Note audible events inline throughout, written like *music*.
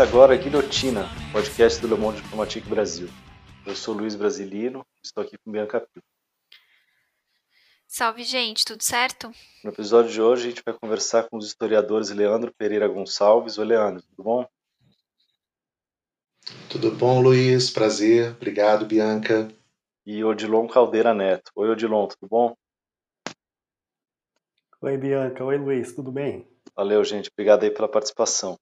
Começa agora a Guilhotina, podcast do Le Monde Diplomatique Brasil. Eu sou Luiz Brasilino, estou aqui com Bianca Pio. Salve, gente, tudo certo? No episódio de hoje a gente vai conversar com os historiadores Leandro Pereira Gonçalves. Oi, Leandro, tudo bom? Tudo bom, Luiz? Prazer. Obrigado, Bianca. E Odilon Caldeira Neto. Oi, Odilon, tudo bom? Oi, Bianca. Oi, Luiz, tudo bem? Valeu, gente. Obrigado aí pela participação.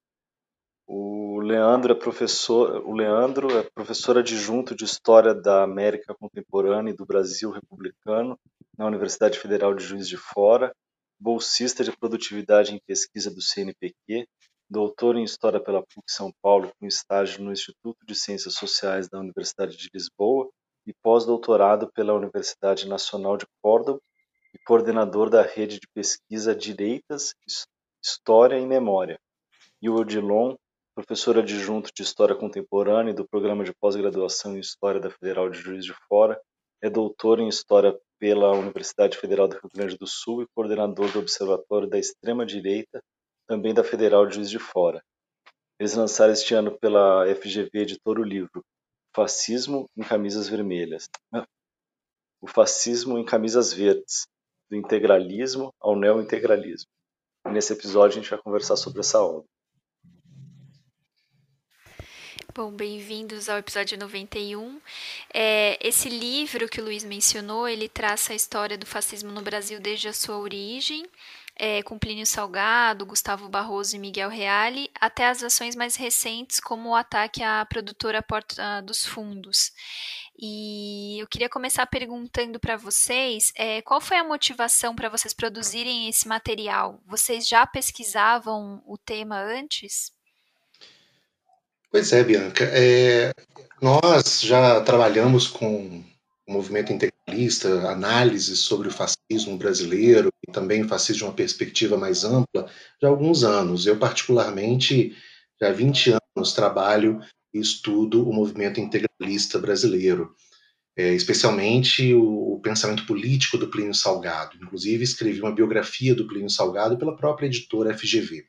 O Leandro é professor, o Leandro é professor adjunto de História da América Contemporânea e do Brasil Republicano na Universidade Federal de Juiz de Fora, bolsista de produtividade em pesquisa do CNPq, doutor em História pela PUC São Paulo com estágio no Instituto de Ciências Sociais da Universidade de Lisboa e pós-doutorado pela Universidade Nacional de Córdoba e coordenador da rede de pesquisa Direitas, História e Memória. E o Odilon professor adjunto de História Contemporânea e do Programa de Pós-Graduação em História da Federal de Juiz de Fora, é doutor em História pela Universidade Federal do Rio Grande do Sul e coordenador do Observatório da Extrema-Direita, também da Federal de Juiz de Fora. Eles lançaram este ano pela FGV Editor o livro Fascismo em Camisas Vermelhas. O fascismo em camisas verdes, do integralismo ao neo-integralismo. nesse episódio a gente vai conversar sobre essa obra. Bom, bem-vindos ao episódio 91. É, esse livro que o Luiz mencionou, ele traça a história do fascismo no Brasil desde a sua origem, é, com Plínio Salgado, Gustavo Barroso e Miguel Reale, até as ações mais recentes, como o ataque à produtora Porta dos Fundos. E eu queria começar perguntando para vocês é, qual foi a motivação para vocês produzirem esse material? Vocês já pesquisavam o tema antes? Pois é, Bianca. É, nós já trabalhamos com o movimento integralista, análises sobre o fascismo brasileiro e também o fascismo de uma perspectiva mais ampla já há alguns anos. Eu, particularmente, já há 20 anos trabalho e estudo o movimento integralista brasileiro, é, especialmente o, o, pensamento político do Plínio Salgado. Inclusive, escrevi uma biografia do Plínio Salgado pela própria editora FGV.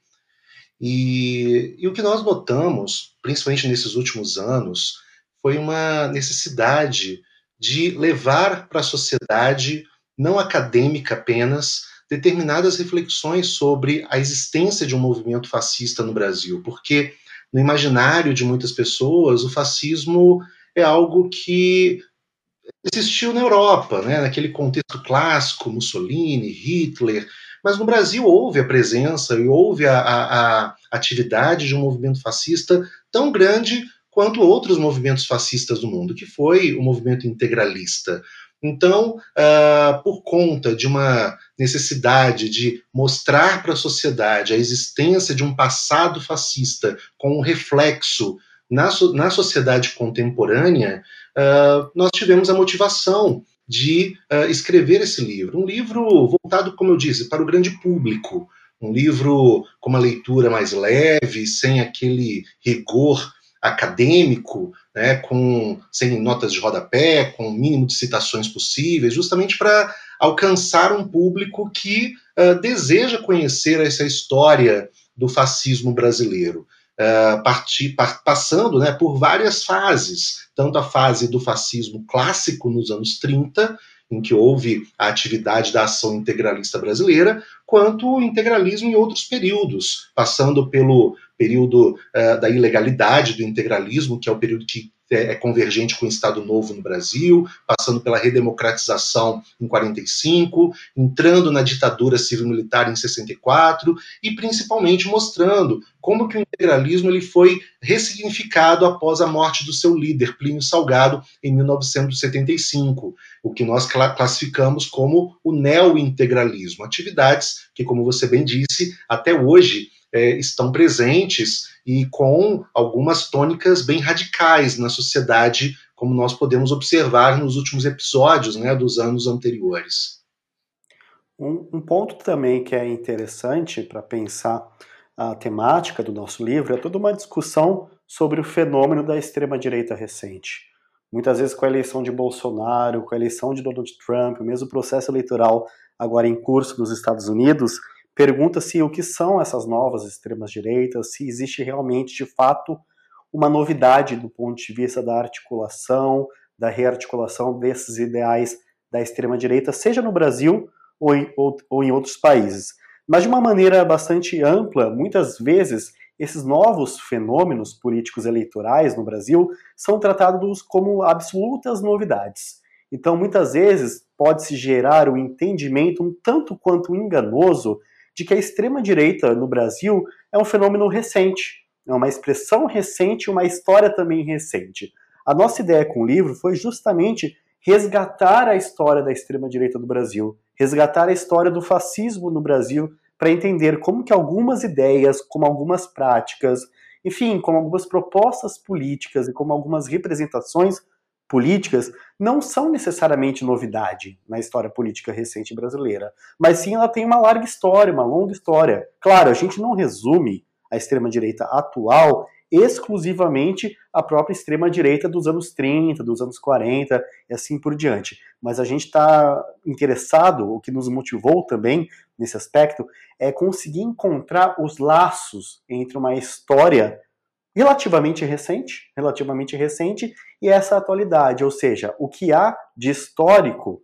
E, e o que nós notamos, principalmente nesses últimos anos, foi uma necessidade de levar para a sociedade, não acadêmica apenas, determinadas reflexões sobre a existência de um movimento fascista no Brasil, porque no imaginário de muitas pessoas o fascismo é algo que existiu na Europa, né, naquele contexto clássico, Mussolini, Hitler, mas no Brasil houve a presença e houve a, a, a atividade de um movimento fascista tão grande quanto outros movimentos fascistas do mundo, que foi o movimento integralista. Então, uh, por conta de uma necessidade de mostrar para a sociedade a existência de um passado fascista com um reflexo na, so na sociedade contemporânea, uh, nós tivemos a motivação de uh, escrever esse livro. Um livro voltado, como eu disse, para o grande público. Um livro com uma leitura mais leve, sem aquele rigor acadêmico, né, com, sem notas de rodapé, com o mínimo de citações possíveis, justamente para alcançar um público que uh, deseja conhecer essa história do fascismo brasileiro. Uh, parti, pa, passando né, por várias fases, tanto a fase do fascismo clássico nos anos 30, em que houve a atividade da ação integralista brasileira, quanto o integralismo em outros períodos, passando pelo período uh, da ilegalidade do integralismo, que é o período que é, é convergente com o Estado Novo no Brasil, passando pela redemocratização em 45, entrando na ditadura civil-militar em 64 e principalmente mostrando como que o integralismo ele foi ressignificado após a morte do seu líder, Plínio Salgado, em 1975, o que nós classificamos como o neo-integralismo, atividades que, como você bem disse, até hoje é, estão presentes e com algumas tônicas bem radicais na sociedade, como nós podemos observar nos últimos episódios né, dos anos anteriores. Um, um ponto também que é interessante para pensar a temática do nosso livro é toda uma discussão sobre o fenômeno da extrema-direita recente. Muitas vezes com a eleição de Bolsonaro, com a eleição de Donald Trump, o mesmo processo eleitoral agora em curso nos Estados Unidos, pergunta-se o que são essas novas extremas-direitas, se existe realmente, de fato, uma novidade do ponto de vista da articulação, da rearticulação desses ideais da extrema-direita, seja no Brasil ou em, ou, ou em outros países. Mas de uma maneira bastante ampla, muitas vezes esses novos fenômenos políticos eleitorais no Brasil são tratados como absolutas novidades. Então, muitas vezes, pode-se gerar o um entendimento um tanto quanto enganoso de que a extrema-direita no Brasil é um fenômeno recente, é uma expressão recente, uma história também recente. A nossa ideia com o livro foi justamente resgatar a história da extrema-direita do Brasil, resgatar a história do fascismo no Brasil, para entender como que algumas ideias, como algumas práticas, enfim, como algumas propostas políticas e como algumas representações políticas não são necessariamente novidade na história política recente brasileira, mas sim ela tem uma larga história, uma longa história. Claro, a gente não resume a extrema-direita atual exclusivamente à própria extrema-direita dos anos 30, dos anos 40 e assim por diante. Mas a gente está interessado, o que nos motivou também nesse aspecto, é conseguir encontrar os laços entre uma história relativamente recente, relativamente recente, e essa atualidade, ou seja, o que há de histórico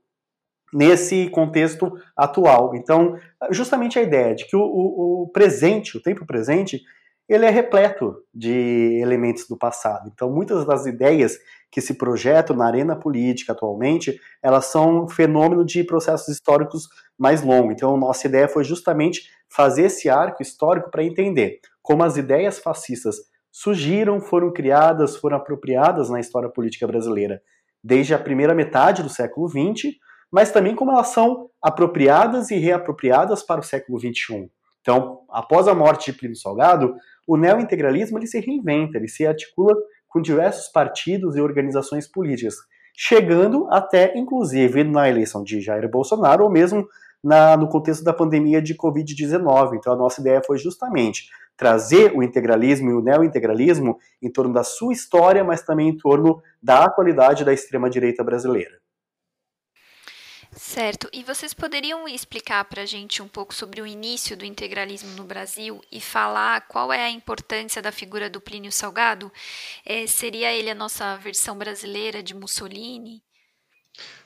nesse contexto atual. Então, justamente a ideia de que o, o, o presente, o tempo presente, ele é repleto de elementos do passado. Então, muitas das ideias que se projetam na arena política atualmente, elas são fenômeno de processos históricos mais longos. Então, nossa ideia foi justamente fazer esse arco histórico para entender como as ideias fascistas surgiram, foram criadas, foram apropriadas na história política brasileira desde a primeira metade do século XX, mas também como elas são apropriadas e reapropriadas para o século XXI. Então, após a morte de Plínio Salgado, o neointegralismo ele se reinventa, ele se articula com diversos partidos e organizações políticas, chegando até, inclusive, na eleição de Jair Bolsonaro, ou mesmo na, no contexto da pandemia de Covid-19. Então, a nossa ideia foi justamente trazer o integralismo e o neointegralismo em torno da sua história, mas também em torno da atualidade da extrema-direita brasileira. Certo. E vocês poderiam explicar para a gente um pouco sobre o início do integralismo no Brasil e falar qual é a importância da figura do Plínio Salgado? É, seria ele a nossa versão brasileira de Mussolini?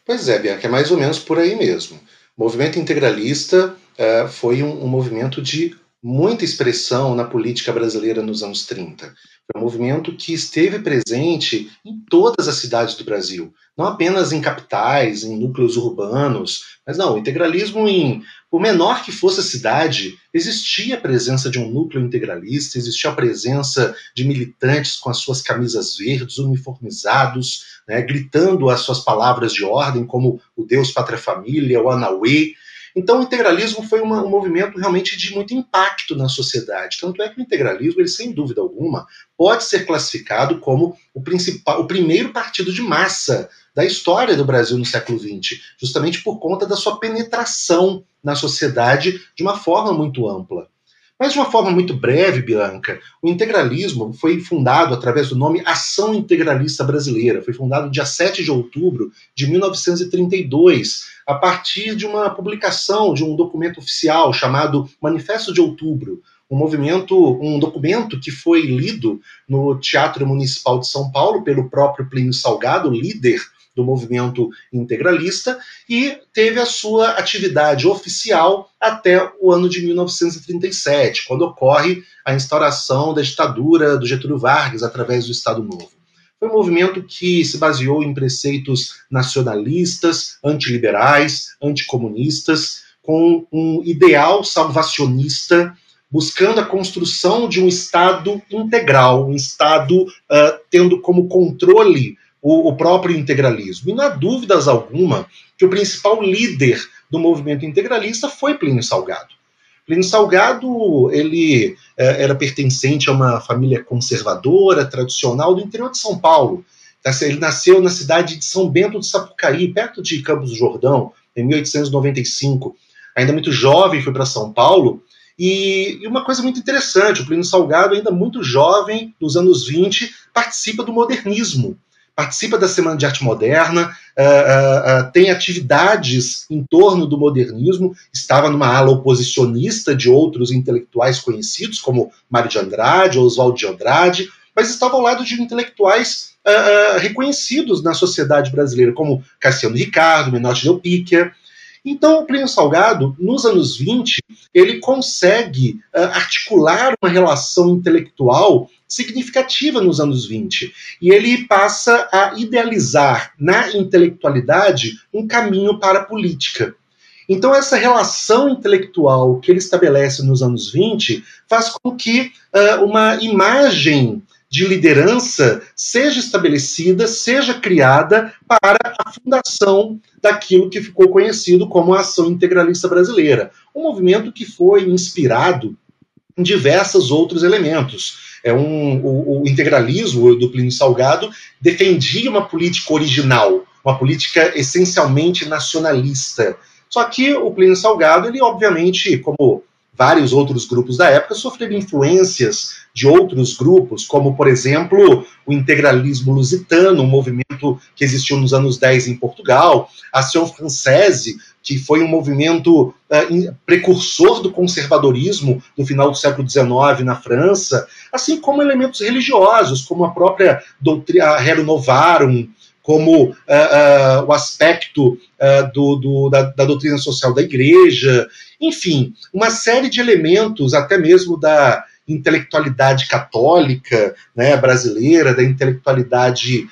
Pois é, Bianca, é mais ou menos por aí mesmo. O movimento integralista é, foi um, um movimento de muita expressão na política brasileira nos anos 30. Foi um movimento que esteve presente em todas as cidades do Brasil, não apenas em capitais, em núcleos urbanos, mas não, o integralismo em, por menor que fosse a cidade, existia a presença de um núcleo integralista, existia a presença de militantes com as suas camisas verdes, uniformizados, né, gritando as suas palavras de ordem, como o Deus, Pátria, Família, o Anauê, então, o integralismo foi uma, um movimento realmente de muito impacto na sociedade. Tanto é que o integralismo, ele, sem dúvida alguma, pode ser classificado como o, principal, o primeiro partido de massa da história do Brasil no século XX, justamente por conta da sua penetração na sociedade de uma forma muito ampla. Mas de uma forma muito breve, Bianca, o integralismo foi fundado através do nome Ação Integralista Brasileira. Foi fundado dia 7 de outubro de 1932, a partir de uma publicação de um documento oficial chamado Manifesto de Outubro, um movimento, um documento que foi lido no Teatro Municipal de São Paulo pelo próprio Plínio Salgado, líder do movimento integralista e teve a sua atividade oficial até o ano de 1937, quando ocorre a instauração da ditadura do Getúlio Vargas através do Estado Novo. Foi um movimento que se baseou em preceitos nacionalistas, antiliberais, anticomunistas, com um ideal salvacionista buscando a construção de um Estado integral, um Estado uh, tendo como controle o, o próprio integralismo. E não há dúvidas alguma que o principal líder do movimento integralista foi Plínio Salgado. Plínio Salgado ele é, era pertencente a uma família conservadora, tradicional do interior de São Paulo. Tá ele nasceu na cidade de São Bento de Sapucaí, perto de Campos do Jordão, em 1895. Ainda muito jovem, foi para São Paulo. E, e, uma coisa muito interessante, o Plínio Salgado, ainda muito jovem, nos anos 20, participa do modernismo participa da Semana de Arte Moderna, uh, uh, tem atividades em torno do modernismo, estava numa ala oposicionista de outros intelectuais conhecidos, como Mário de Andrade, Oswaldo de Andrade, mas estava ao lado de intelectuais reconhecidos na sociedade brasileira, como Cassiano Ricardo, Menotti Del Picchia, então, o Plínio Salgado, nos anos 20, ele consegue uh, articular uma relação intelectual significativa nos anos 20. E ele passa a idealizar na intelectualidade um caminho para a política. Então, essa relação intelectual que ele estabelece nos anos 20 faz com que uh, uma imagem de liderança seja estabelecida, seja criada para a fundação daquilo que ficou conhecido como a Ação Integralista Brasileira. Um movimento que foi inspirado em diversos outros elementos. É um, o, o integralismo do Plínio Salgado defendia uma política original, uma política essencialmente nacionalista. Só que o Plínio Salgado, ele obviamente, como vários outros grupos da época sofreram influências de outros grupos, como, por exemplo, o integralismo lusitano, um movimento que existiu nos anos 10 em Portugal, a Ação Francese, que foi um movimento uh, precursor do conservadorismo no final do século XIX na França, assim como elementos religiosos, como a própria doutrina Rerum Novarum, como uh, uh, o aspecto do, do, da, da, doutrina social da igreja, enfim, uma série de elementos, até mesmo da intelectualidade católica né, brasileira, da intelectualidade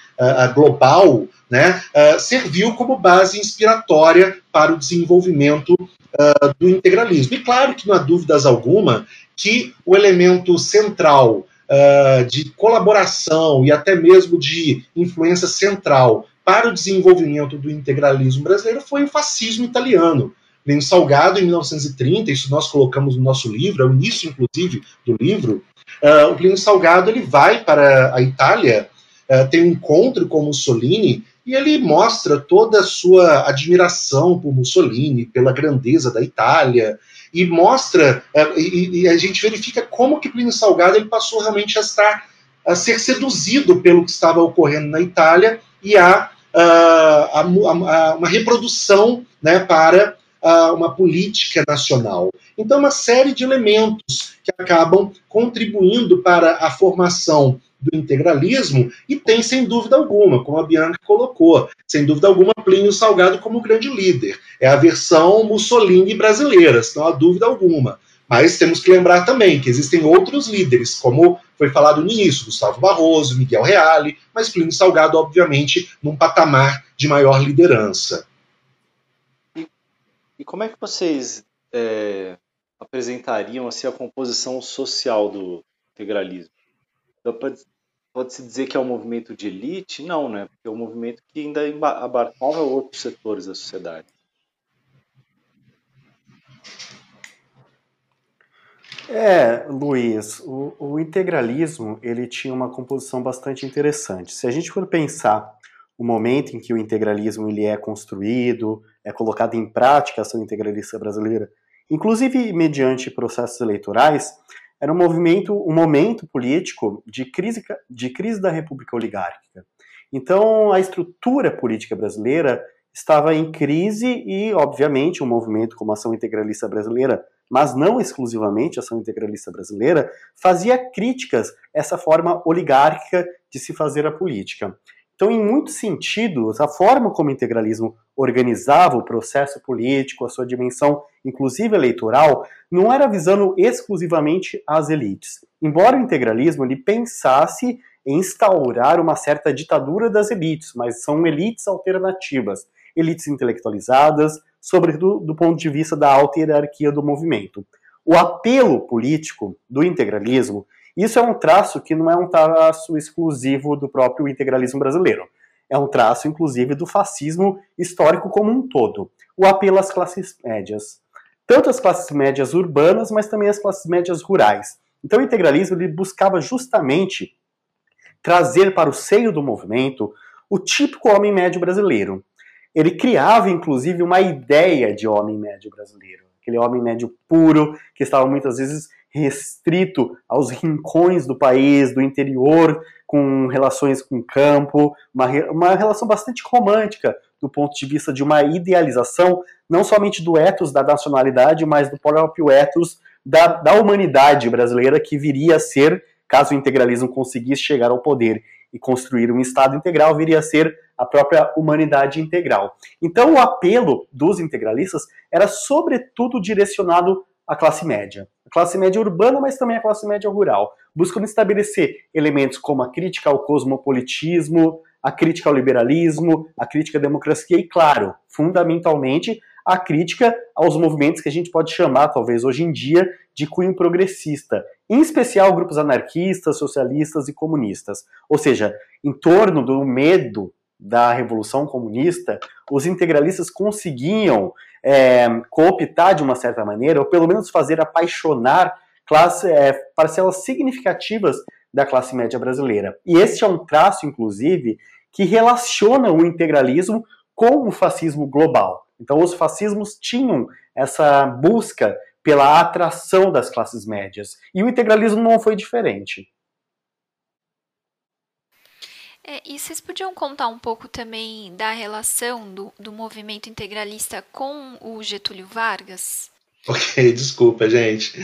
global, né, serviu como base inspiratória para o desenvolvimento do integralismo. E claro que não há dúvidas alguma que o elemento central uh, de colaboração e até mesmo de influência central para o desenvolvimento do integralismo brasileiro foi o fascismo italiano. Plínio Salgado, em 1930, isso nós colocamos no nosso livro, é o início, inclusive, do livro, uh, o Plínio Salgado ele vai para a Itália, uh, tem um encontro com Mussolini, e ele mostra toda a sua admiração por Mussolini, pela grandeza da Itália, e mostra, é, e, e, a gente verifica como que Plínio Salgado ele passou realmente a estar a ser seduzido pelo que estava ocorrendo na Itália e a, a, a, a uma reprodução né, para uma política nacional. Então, uma série de elementos que acabam contribuindo para a formação do integralismo e tem, sem dúvida alguma, como a Bianca colocou, sem dúvida alguma, Plínio Salgado como grande líder. É a versão Mussolini brasileira, não há dúvida alguma. Mas temos que lembrar também que existem outros líderes, como foi falado no início, Gustavo Barroso, Miguel Reale, mas Plínio Salgado, obviamente, num patamar de maior liderança. E, e como é que vocês é, apresentariam assim, a composição social do integralismo? Pode-se dizer que é um movimento de elite? Não, né? Porque é um movimento que ainda abarcava outros setores da sociedade. É, Luiz, o, o, integralismo ele tinha uma composição bastante interessante. Se a gente for pensar o momento em que o integralismo ele é construído, é colocado em prática a ação integralista brasileira, inclusive mediante processos eleitorais, era um movimento, um momento político de crise, de crise da República Oligárquica. Então, a estrutura política brasileira estava em crise e, obviamente, um movimento como a Ação Integralista Brasileira, mas não exclusivamente a Ação Integralista Brasileira, fazia críticas a essa forma oligárquica de se fazer a política. Então, em muitos sentidos, a forma como o integralismo organizava o processo político, a sua dimensão, inclusive eleitoral, não era visando exclusivamente as elites. Embora o integralismo ele pensasse em instaurar uma certa ditadura das elites, mas são elites alternativas, elites intelectualizadas, sobretudo do ponto de vista da alta hierarquia do movimento. O apelo político do integralismo isso é um traço que não é um traço exclusivo do próprio integralismo brasileiro. É um traço, inclusive, do fascismo histórico como um todo. O apelo às classes médias. Tanto as classes médias urbanas, mas também as classes médias rurais. Então, o integralismo ele buscava justamente trazer para o seio do movimento o típico homem médio brasileiro. Ele criava, inclusive, uma ideia de homem médio brasileiro aquele homem médio puro, que estava muitas vezes restrito aos rincões do país, do interior, com relações com o campo, uma, uma relação bastante romântica do ponto de vista de uma idealização, não somente do ethos da nacionalidade, mas do próprio ethos da, da humanidade brasileira que viria a ser, caso o integralismo conseguisse chegar ao poder e construir um Estado integral, viria a ser a própria humanidade integral. Então, o apelo dos integralistas era, sobretudo, direcionado à classe média. A classe média urbana, mas também a classe média rural, buscando estabelecer elementos como a crítica ao cosmopolitismo, a crítica ao liberalismo, a crítica à democracia e, claro, fundamentalmente, a crítica aos movimentos que a gente pode chamar, talvez hoje em dia, de cunho progressista, em especial grupos anarquistas, socialistas e comunistas. Ou seja, em torno do medo da Revolução Comunista, os integralistas conseguiam é, cooptar de uma certa maneira, ou pelo menos fazer apaixonar classe, é, parcelas significativas da classe média brasileira. E este é um traço, inclusive, que relaciona o integralismo com o fascismo global. Então, os fascismos tinham essa busca pela atração das classes médias. E o integralismo não foi diferente. É, e vocês podiam contar um pouco também da relação do, do movimento integralista com o Getúlio Vargas? Ok, *laughs* desculpa, gente.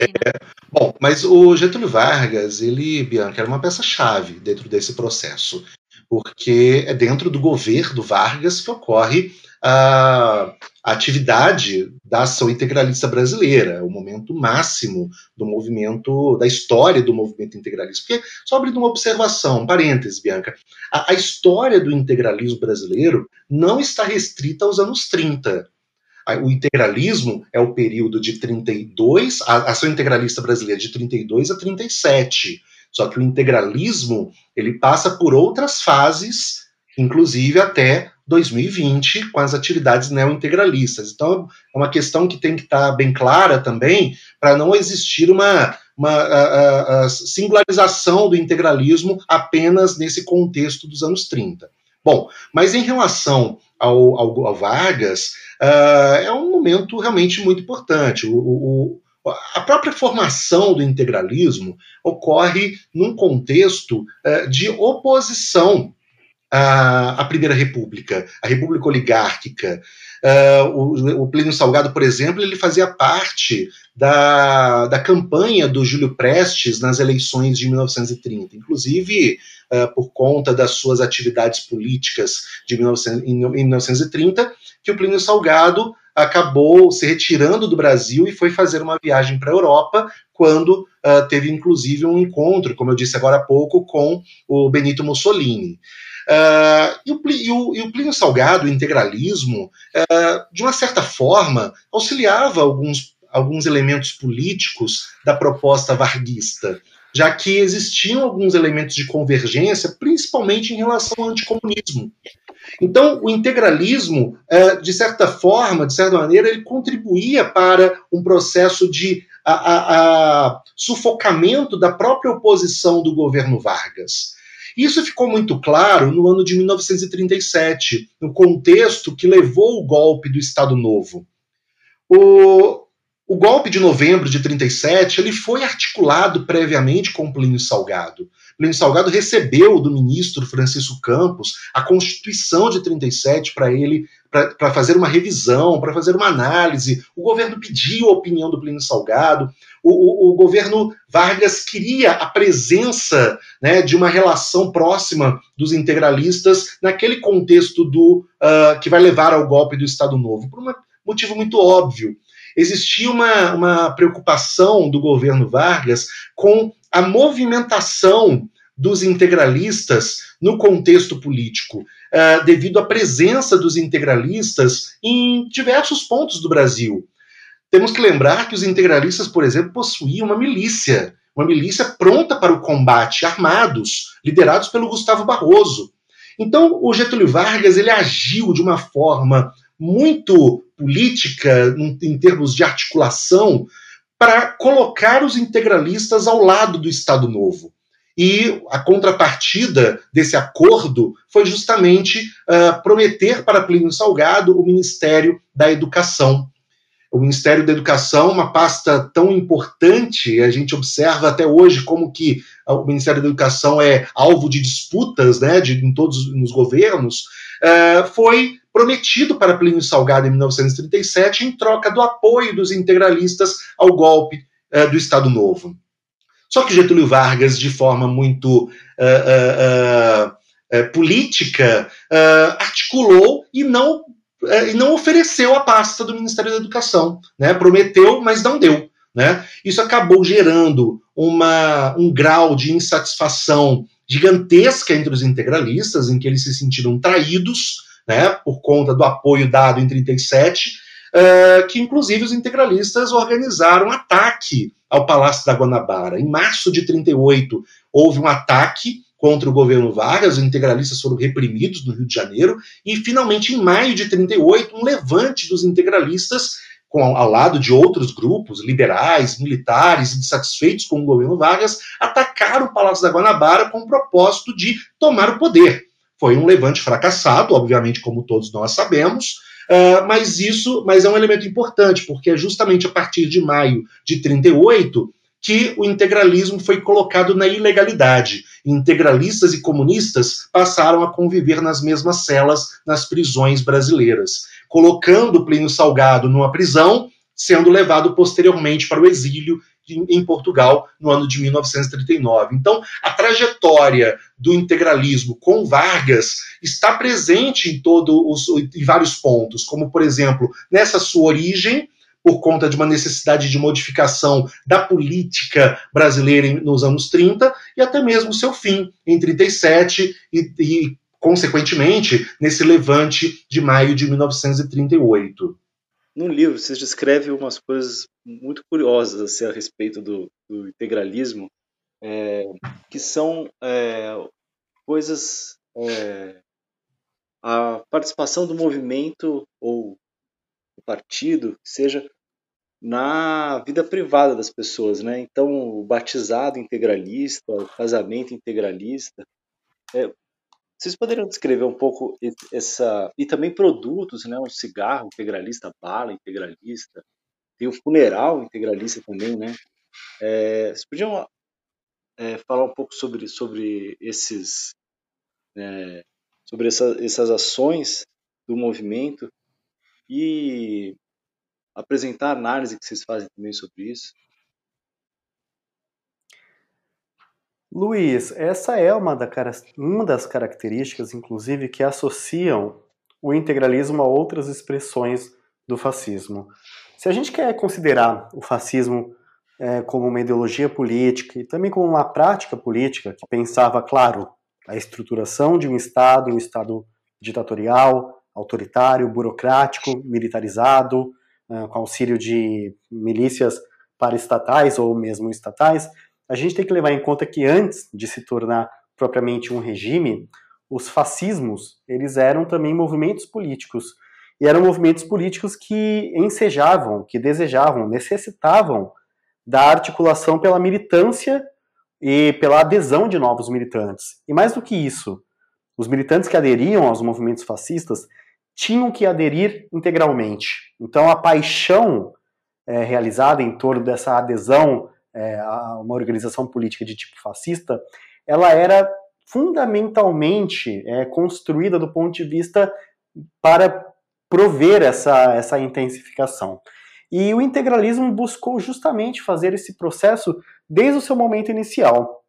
É, bom, mas o Getúlio Vargas, ele, Bianca, era uma peça-chave dentro desse processo, porque é dentro do governo Vargas que ocorre a, atividade da ação integralista brasileira, o momento máximo do movimento, da história do movimento integralista. Porque, só abrindo uma observação, um parênteses, Bianca, a, a história do integralismo brasileiro não está restrita aos anos 30. O integralismo é o período de 32, a ação integralista brasileira de 32 a 37. Só que o integralismo ele passa por outras fases, inclusive até 2020 com as atividades neointegralistas. Então, é uma questão que tem que estar bem clara também, para não existir uma, uma a, a singularização do integralismo apenas nesse contexto dos anos 30. Bom, mas em relação ao, ao, ao Vargas, uh, é um momento realmente muito importante. O, o, a própria formação do integralismo ocorre num contexto uh, de oposição a, a Primeira República, a República Oligárquica. Uh, o, o Plínio Salgado, por exemplo, ele fazia parte da, da campanha do Júlio Prestes nas eleições de 1930, inclusive uh, por conta das suas atividades políticas de 19, em, em 1930, que o Plínio Salgado acabou se retirando do Brasil e foi fazer uma viagem para a Europa, quando uh, teve inclusive um encontro, como eu disse agora há pouco, com o Benito Mussolini. Uh, e, o, e, o, e, o, Plínio Salgado, o integralismo, uh, de uma certa forma, auxiliava alguns, alguns elementos políticos da proposta varguista, já que existiam alguns elementos de convergência, principalmente em relação ao anticomunismo. Então, o integralismo, uh, de certa forma, de certa maneira, ele contribuía para um processo de a, a, a sufocamento da própria oposição do governo Vargas. Isso ficou muito claro no ano de 1937, no contexto que levou o golpe do Estado Novo. O, o golpe de novembro de 37 ele foi articulado previamente com Plínio Salgado. Plínio Salgado recebeu do ministro Francisco Campos a Constituição de 37 para ele para fazer uma revisão, para fazer uma análise. O governo pediu a opinião do Plínio Salgado. O, o, o governo Vargas queria a presença né, de uma relação próxima dos integralistas naquele contexto do uh, que vai levar ao golpe do Estado Novo, por um motivo muito óbvio. Existia uma, uma preocupação do governo Vargas com a movimentação dos integralistas no contexto político, uh, devido à presença dos integralistas em diversos pontos do Brasil. Temos que lembrar que os integralistas, por exemplo, possuíam uma milícia, uma milícia pronta para o combate, armados, liderados pelo Gustavo Barroso. Então, o Getúlio Vargas ele agiu de uma forma muito política, em termos de articulação, para colocar os integralistas ao lado do Estado Novo. E a contrapartida desse acordo foi justamente uh, prometer para Plínio Salgado o Ministério da Educação. o Ministério da Educação, uma pasta tão importante, a gente observa até hoje como que o Ministério da Educação é alvo de disputas, né, de, em todos os governos, uh, foi prometido para Plínio Salgado em 1937 em troca do apoio dos integralistas ao golpe uh, do Estado Novo. Só que Getúlio Vargas, de forma muito uh, política, articulou e não é, e não ofereceu a pasta do Ministério da Educação. Né? Prometeu, mas não deu. Né? Isso acabou gerando uma, um grau de insatisfação gigantesca entre os integralistas, em que eles se sentiram traídos né, por conta do apoio dado em 37, uh, que inclusive os integralistas organizaram um ataque ao Palácio da Guanabara. Em março de 38, houve um ataque contra o governo Vargas, os integralistas foram reprimidos no Rio de Janeiro, e finalmente, em maio de 38, um levante dos integralistas, com, ao lado de outros grupos, liberais, militares, insatisfeitos com o governo Vargas, atacaram o Palácio da Guanabara com o propósito de tomar o poder. Foi um levante fracassado, obviamente, como todos nós sabemos, uh, mas isso mas é um elemento importante, porque é justamente a partir de maio de 38 que o integralismo foi colocado na ilegalidade. Integralistas e comunistas passaram a conviver nas mesmas celas nas prisões brasileiras, colocando Plínio Salgado numa prisão, sendo levado posteriormente para o exílio em Portugal no ano de 1939. Então, a trajetória do integralismo com Vargas está presente em todos em vários pontos, como por exemplo, nessa sua origem, por conta de uma necessidade de modificação da política brasileira nos anos 30 e até mesmo seu fim em 37 e, e consequentemente nesse levante de maio de 1938. No livro vocês descrevem umas coisas muito curiosas assim, a respeito do, do integralismo, é, que são é, coisas é, a participação do movimento ou partido, seja na vida privada das pessoas, né? Então, o batizado integralista, o casamento integralista. É, vocês poderiam descrever um pouco essa e também produtos, né? Um cigarro integralista, bala integralista, tem o funeral integralista também, né? É, vocês podiam é, falar um pouco sobre sobre esses é, sobre essa, essas ações do movimento e apresentar a análise que vocês fazem também sobre isso. Luiz, essa é uma, da, uma das características, inclusive, que associam o integralismo a outras expressões do fascismo. Se a gente quer considerar o fascismo é, como uma ideologia política e também como uma prática política que pensava, claro, a estruturação de um Estado, um Estado ditatorial, autoritário, burocrático, militarizado, uh, com auxílio de milícias paraestatais ou mesmo estatais, a gente tem que levar em conta que antes de se tornar propriamente um regime, os fascismos, eles eram também movimentos políticos. E eram movimentos políticos que ensejavam, que desejavam, necessitavam da articulação pela militância e pela adesão de novos militantes. E mais do que isso, os militantes que aderiam aos movimentos fascistas tinham que aderir integralmente. Então, a paixão é, realizada em torno dessa adesão é, uma organização política de tipo fascista, ela era fundamentalmente é, construída do ponto de vista para prover essa, essa intensificação. E o integralismo buscou justamente fazer esse processo desde o seu momento inicial.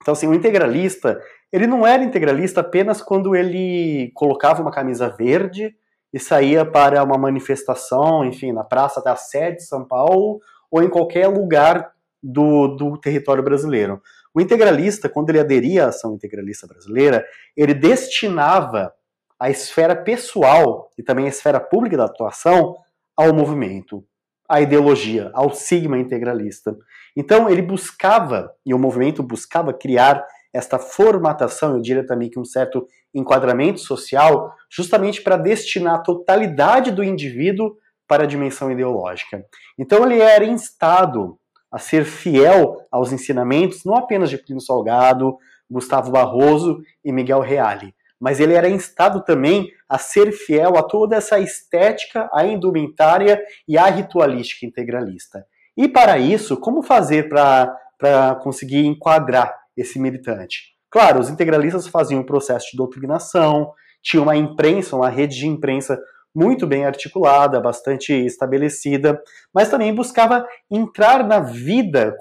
Então, assim, o integralista, ele não era integralista apenas quando ele colocava uma camisa verde e saía para uma manifestação, enfim, na Praça da Sé de São Paulo ou em qualquer lugar do, do território brasileiro. O integralista, quando ele aderia à ação integralista brasileira, ele destinava a esfera pessoal e também a esfera pública da atuação ao movimento, à ideologia, ao sigma integralista. Então ele buscava, e o movimento buscava criar esta formatação, eu diria também que um certo enquadramento social, justamente para destinar a totalidade do indivíduo para a dimensão ideológica. Então ele era instado a ser fiel aos ensinamentos, não apenas de Plínio Salgado, Gustavo Barroso e Miguel Reale, mas ele era instado também a ser fiel a toda essa estética, a indumentária e a ritualística integralista. E para isso, como fazer para conseguir enquadrar esse militante? Claro, os integralistas faziam um processo de doutrinação, tinha uma imprensa, uma rede de imprensa muito bem articulada, bastante estabelecida, mas também buscava entrar na vida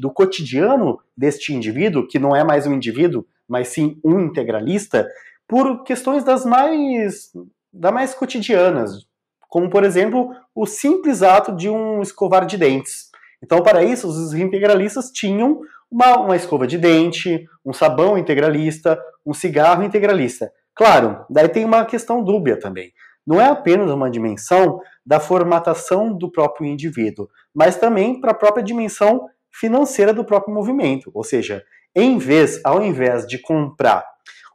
do cotidiano deste indivíduo, que não é mais um indivíduo, mas sim um integralista, por questões das mais, das mais cotidianas, como por exemplo o simples ato de um escovar de dentes. Então, para isso, os integralistas tinham uma, uma escova de dente, um sabão integralista, um cigarro integralista. Claro, daí tem uma questão dúbia também. Não é apenas uma dimensão da formatação do próprio indivíduo, mas também para a própria dimensão financeira do próprio movimento. Ou seja, em vez, ao invés de comprar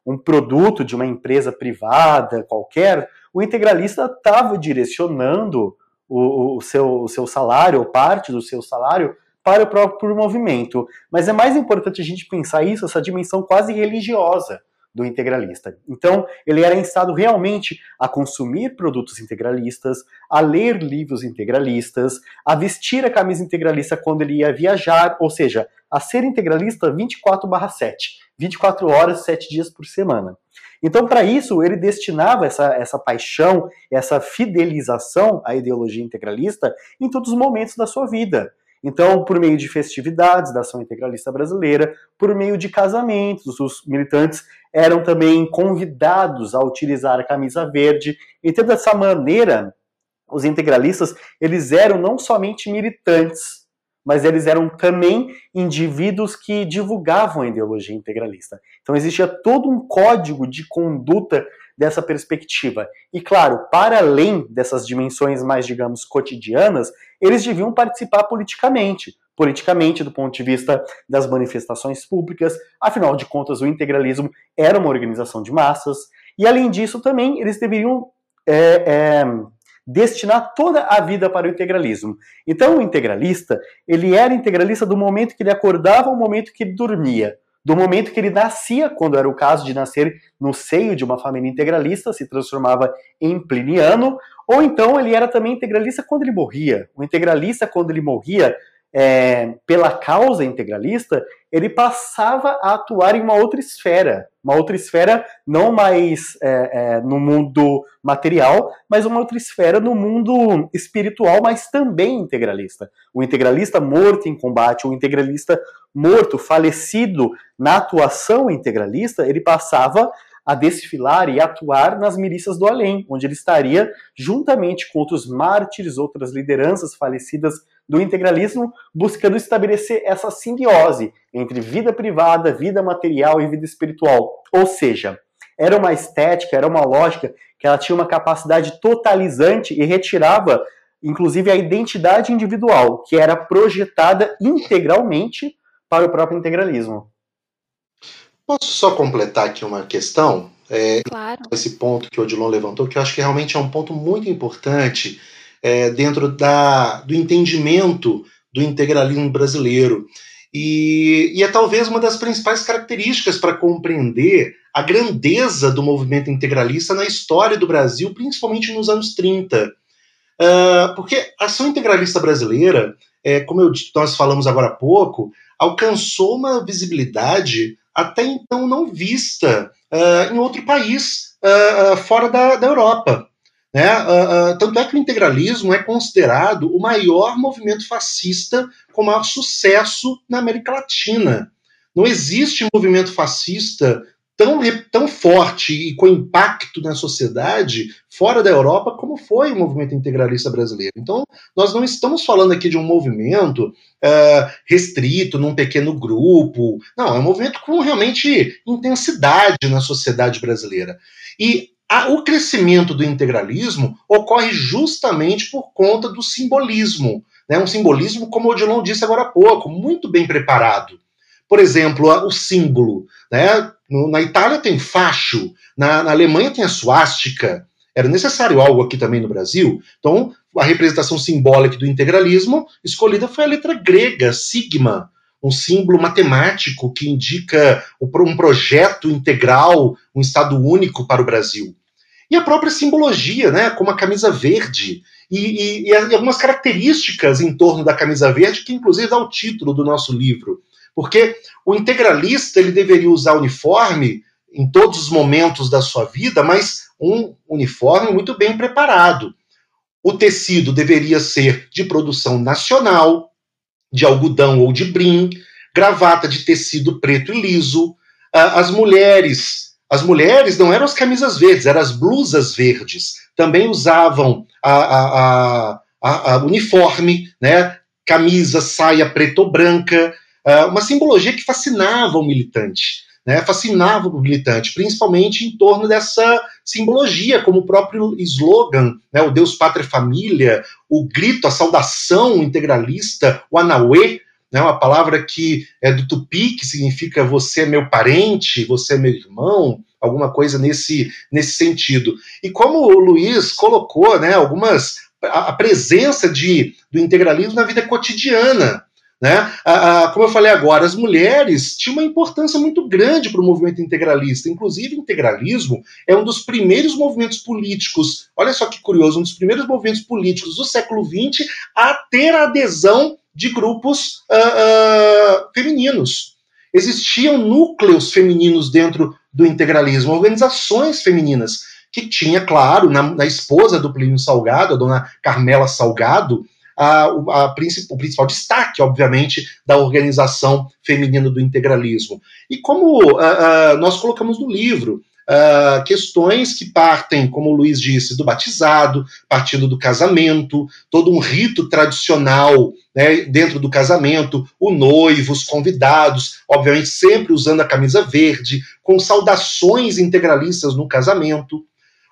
um produto de uma empresa privada qualquer, o integralista estava direcionando o, o, seu, o seu salário, ou parte do seu salário, para o próprio movimento. Mas é mais importante a gente pensar isso, essa dimensão quase religiosa do integralista. Então, ele era instado realmente a consumir produtos integralistas, a ler livros integralistas, a vestir a camisa integralista quando ele ia viajar, ou seja, a ser integralista 24/7, 24 horas, 7 dias por semana. Então, para isso, ele destinava essa, essa paixão, essa fidelização à ideologia integralista em todos os momentos da sua vida. Então, por meio de festividades da ação integralista brasileira, por meio de casamentos, os militantes eram também convidados a utilizar a camisa verde. Então, dessa maneira, os integralistas, eles eram não somente militantes, mas eles eram também indivíduos que divulgavam a ideologia integralista. Então existia todo um código de conduta dessa perspectiva. E claro, para além dessas dimensões mais, digamos, cotidianas, eles deviam participar politicamente. Politicamente, do ponto de vista das manifestações públicas, afinal de contas, o integralismo era uma organização de massas, e além disso, também eles deveriam é, é, destinar toda a vida para o integralismo. Então, o integralista, ele era integralista do momento que ele acordava ao momento que ele dormia do momento que ele nascia, quando era o caso de nascer no seio de uma família integralista, se transformava em pliniano, ou então ele era também integralista quando ele morria. O integralista, quando ele morria, é, pela causa integralista, ele passava a atuar em uma outra esfera, uma outra esfera não mais é, é, no mundo material, mas uma outra esfera no mundo espiritual, mas também integralista. O integralista morto em combate, o integralista morto, falecido na atuação integralista, ele passava a desfilar e atuar nas milícias do além, onde ele estaria juntamente com outros mártires, outras lideranças falecidas do integralismo, buscando estabelecer essa simbiose entre vida privada, vida material e vida espiritual. Ou seja, era uma estética, era uma lógica que ela tinha uma capacidade totalizante e retirava, inclusive, a identidade individual, que era projetada integralmente para o próprio integralismo. Posso só completar aqui uma questão? É, claro. Esse ponto que o Odilon levantou, que eu acho que realmente é um ponto muito importante é, dentro da, do entendimento do integralismo brasileiro. E, e, é talvez uma das principais características para compreender a grandeza do movimento integralista na história do Brasil, principalmente nos anos 30. Uh, ah, porque a ação integralista brasileira, é, como eu, nós falamos agora há pouco, alcançou uma visibilidade até então não vista uh, em outro país uh, fora da, da Europa. Né? Uh, uh, tanto é que o integralismo é considerado o maior movimento fascista com maior sucesso na América Latina. Não existe movimento fascista tão, tão forte e com impacto na sociedade fora da Europa como foi o movimento integralista brasileiro. Então, nós não estamos falando aqui de um movimento uh, restrito num pequeno grupo. Não, é um movimento com realmente intensidade na sociedade brasileira. E o crescimento do integralismo ocorre justamente por conta do simbolismo. Né? Um simbolismo, como o Odilon disse agora há pouco, muito bem preparado. Por exemplo, o símbolo. Né? na Itália tem facho, na, na Alemanha tem a suástica. Era necessário algo aqui também no Brasil. Então, a representação simbólica do integralismo escolhida foi a letra grega, sigma, um símbolo matemático que indica um projeto integral, um Estado único para o Brasil. E a própria simbologia, né, como a camisa verde, e, e, e, algumas características em torno da camisa verde, que inclusive dá o título do nosso livro. Porque o integralista ele deveria usar uniforme em todos os momentos da sua vida, mas um uniforme muito bem preparado. O tecido deveria ser de produção nacional, de algodão ou de brim, gravata de tecido preto e liso. Ah, as mulheres, as mulheres não eram as camisas verdes, eram as blusas verdes. Também usavam a, a, a, a uniforme, né? camisa, saia preta ou branca, ah, uma simbologia que fascinava o militante né, fascinava o militante, principalmente em torno dessa simbologia, como o próprio slogan, né, o Deus, Pátria Família, o grito, a saudação integralista, o Anauê, né, uma palavra que é do tupi, que significa você é meu parente, você é meu irmão, alguma coisa nesse, nesse sentido. E como o Luiz colocou, né, algumas a, a presença de, do integralismo na vida cotidiana, né? como eu falei agora, as mulheres tinham uma importância muito grande para o movimento integralista. Inclusive, o integralismo é um dos primeiros movimentos políticos, olha só que curioso, um dos primeiros movimentos políticos do século XX a ter a adesão de grupos uh, uh, femininos. Existiam núcleos femininos dentro do integralismo, organizações femininas, que tinha, claro, na, na esposa do Plínio Salgado, a dona Carmela Salgado, a, a, o principal destaque, obviamente, da organização feminina do integralismo. E como nós colocamos no livro, Uh, questões que partem, como o Luiz disse, do batizado, partindo do casamento, todo um rito tradicional né, dentro do casamento, o noivo, os convidados, obviamente sempre usando a camisa verde, com saudações integralistas no casamento.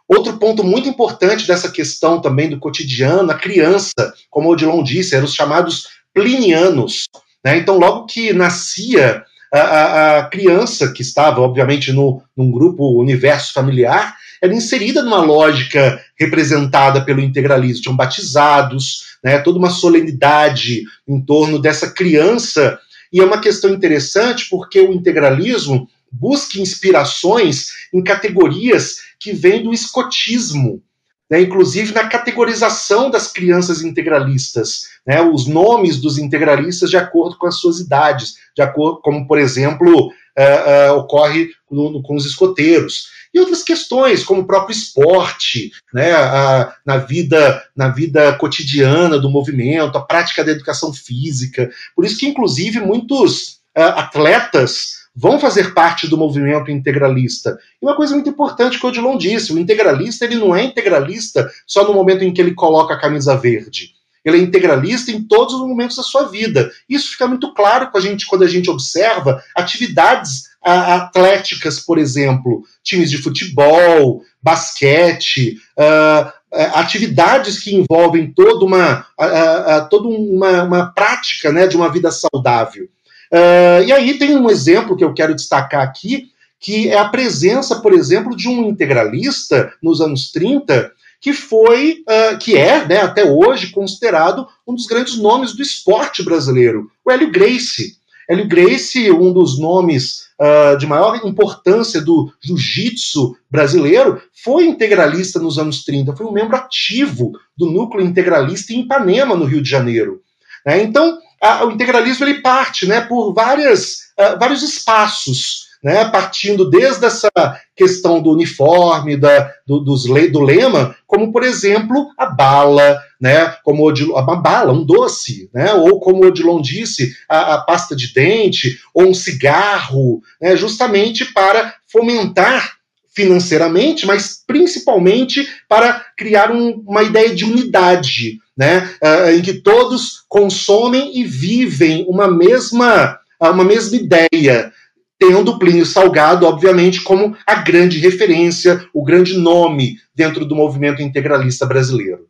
Outro ponto muito importante dessa questão também do cotidiano, a criança, como o Odilon disse, eram os chamados plinianos. Né? Então, logo que nascia a, a, criança, que estava, obviamente, no, num grupo universo familiar, era inserida numa lógica representada pelo integralismo. Tinham batizados, né, toda uma solenidade em torno dessa criança. E é uma questão interessante porque o integralismo busca inspirações em categorias que vêm do escotismo, né, inclusive na categorização das crianças integralistas, né, os nomes dos integralistas de acordo com as suas idades, de acordo, como, por exemplo, uh, uh, ocorre no, com os escoteiros. E outras questões, como o próprio esporte, né, a, na, vida, na vida cotidiana do movimento, a prática da educação física. Por isso que, inclusive, muitos uh, atletas vão fazer parte do movimento integralista. E uma coisa muito importante que o Odilon disse, o integralista ele não é integralista só no momento em que ele coloca a camisa verde. Ele é integralista em todos os momentos da sua vida. Isso fica muito claro a gente, quando a gente observa atividades atléticas, por exemplo, times de futebol, basquete, uh, atividades que envolvem toda uma, uh, uh, toda uma, uma prática né, de uma vida saudável. Uh, e aí tem um exemplo que eu quero destacar aqui, que é a presença, por exemplo, de um integralista nos anos 30, que foi, uh, que é, né, até hoje, considerado um dos grandes nomes do esporte brasileiro, o Hélio Gracie. Hélio Gracie, um dos nomes uh, de maior importância do jiu-jitsu brasileiro, foi integralista nos anos 30, foi um membro ativo do núcleo integralista em Ipanema, no Rio de Janeiro. Né? Então, a, o integralismo ele parte né, por várias, uh, vários espaços, né, partindo desde essa questão do uniforme, da, do, dos, do lema, como, por exemplo, a bala, né, como Odilon, uma bala, um doce, né, ou como Odilon disse, a, a pasta de dente, ou um cigarro, né, justamente para fomentar financeiramente, mas principalmente para criar um, uma ideia de unidade, né, uh, em que todos consomem e vivem uma mesma, uma mesma ideia, tendo Plínio Salgado, obviamente, como a grande referência, o grande nome dentro do movimento integralista brasileiro.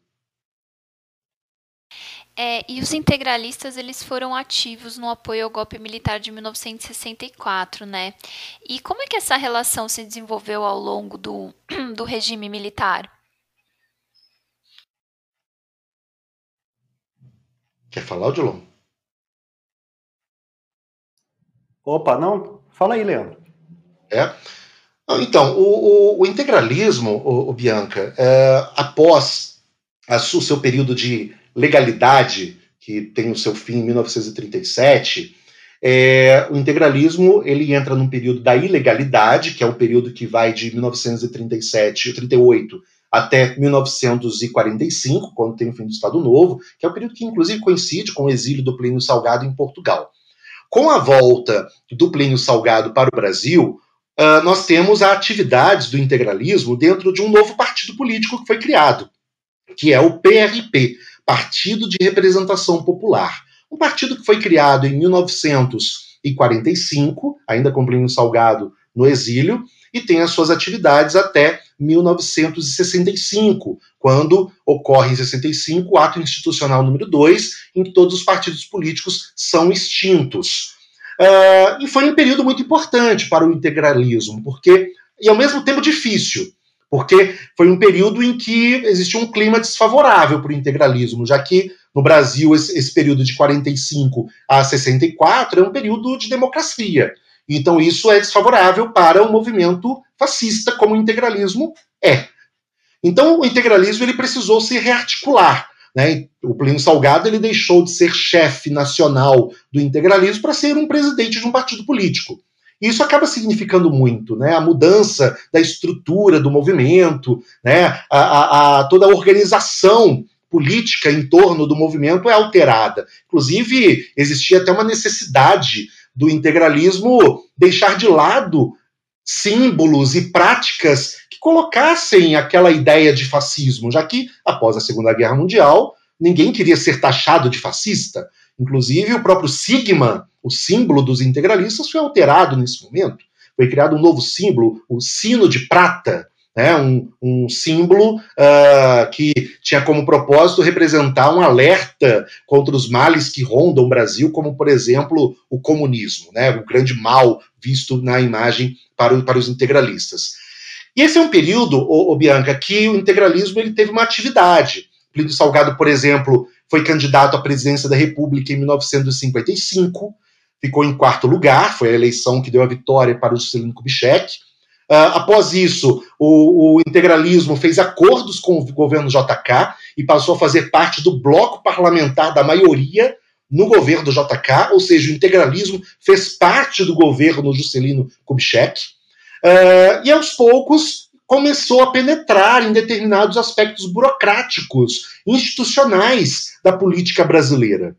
É, e os integralistas eles foram ativos no apoio ao golpe militar de 1964, né? E como é que essa relação se desenvolveu ao longo do, *clears throat* do regime militar? Quer falar, Odilon? Opa, não? Fala aí, Leandro. É. Então, o, o, o integralismo, o, o Bianca, é, após o seu período de legalidade, que tem o seu fim em 1937, é, o integralismo ele entra num período da ilegalidade, que é o período que vai de 1937, 38 até 1945, quando tem o fim do Estado Novo, que é o período que inclusive coincide com o exílio do Plínio Salgado em Portugal. Com a volta do Plínio Salgado para o Brasil, uh, nós temos atividades do integralismo dentro de um novo partido político que foi criado, que é o PRP, Partido de Representação Popular. Um partido que foi criado em 1945, ainda com Plínio Salgado no exílio, e tem as suas atividades até 1965, quando ocorre em 65 o ato institucional número 2, em que todos os partidos políticos são extintos. Uh, e foi um período muito importante para o integralismo, porque e ao mesmo tempo difícil, porque foi um período em que existia um clima desfavorável para o integralismo, já que no Brasil esse, esse, período de 45 a 64 é um período de democracia. Então isso é desfavorável para o movimento fascista, como o integralismo é. Então o integralismo ele precisou se rearticular. Né? O Plínio Salgado ele deixou de ser chefe nacional do integralismo para ser um presidente de um partido político. Isso acaba significando muito, né? A mudança da estrutura do movimento, né? A, a, a, toda a organização política em torno do movimento é alterada. Inclusive, existia até uma necessidade do integralismo deixar de lado símbolos e práticas que colocassem aquela ideia de fascismo, já que, após a Segunda Guerra Mundial, ninguém queria ser taxado de fascista. Inclusive, o próprio sigma, o símbolo dos integralistas, foi alterado nesse momento. Foi criado um novo símbolo, o sino de prata, né, um, um símbolo uh, que tinha como propósito representar um alerta contra os males que rondam o Brasil, como, por exemplo, o comunismo, né, o grande mal visto na imagem para, o, para os integralistas. E esse é um período, ô, ô Bianca, que o integralismo ele teve uma atividade. Plínio Salgado, por exemplo, foi candidato à presidência da República em 1955, ficou em quarto lugar, foi a eleição que deu a vitória para o Juscelino Kubitschek. Uh, após isso, o, o, integralismo fez acordos com o governo JK e passou a fazer parte do bloco parlamentar da maioria no governo JK, ou seja, o integralismo fez parte do governo Juscelino Kubitschek. Uh, e aos poucos começou a penetrar em determinados aspectos burocráticos, institucionais da política brasileira.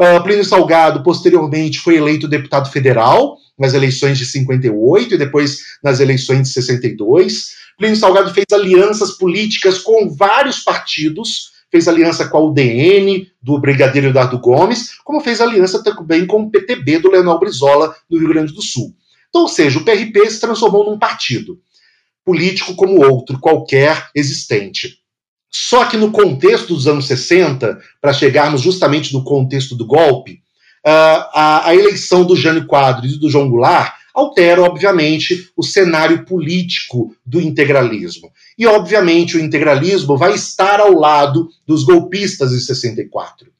Uh, Plínio Salgado, posteriormente, foi eleito deputado federal nas eleições de 58 e depois nas eleições de 62. Plínio Salgado fez alianças políticas com vários partidos, fez aliança com a UDN, do Brigadeiro Eduardo Gomes, como fez aliança também com o PTB do Leonel Brizola, do Rio Grande do Sul. Então, ou seja, o PRP se transformou num partido político como outro qualquer existente. Só que no contexto dos anos 60, para chegarmos justamente no contexto do golpe, a, a eleição do Jânio Quadros e do João Goulart altera, obviamente, o cenário político do integralismo. E, obviamente, o integralismo vai estar ao lado dos golpistas de 64.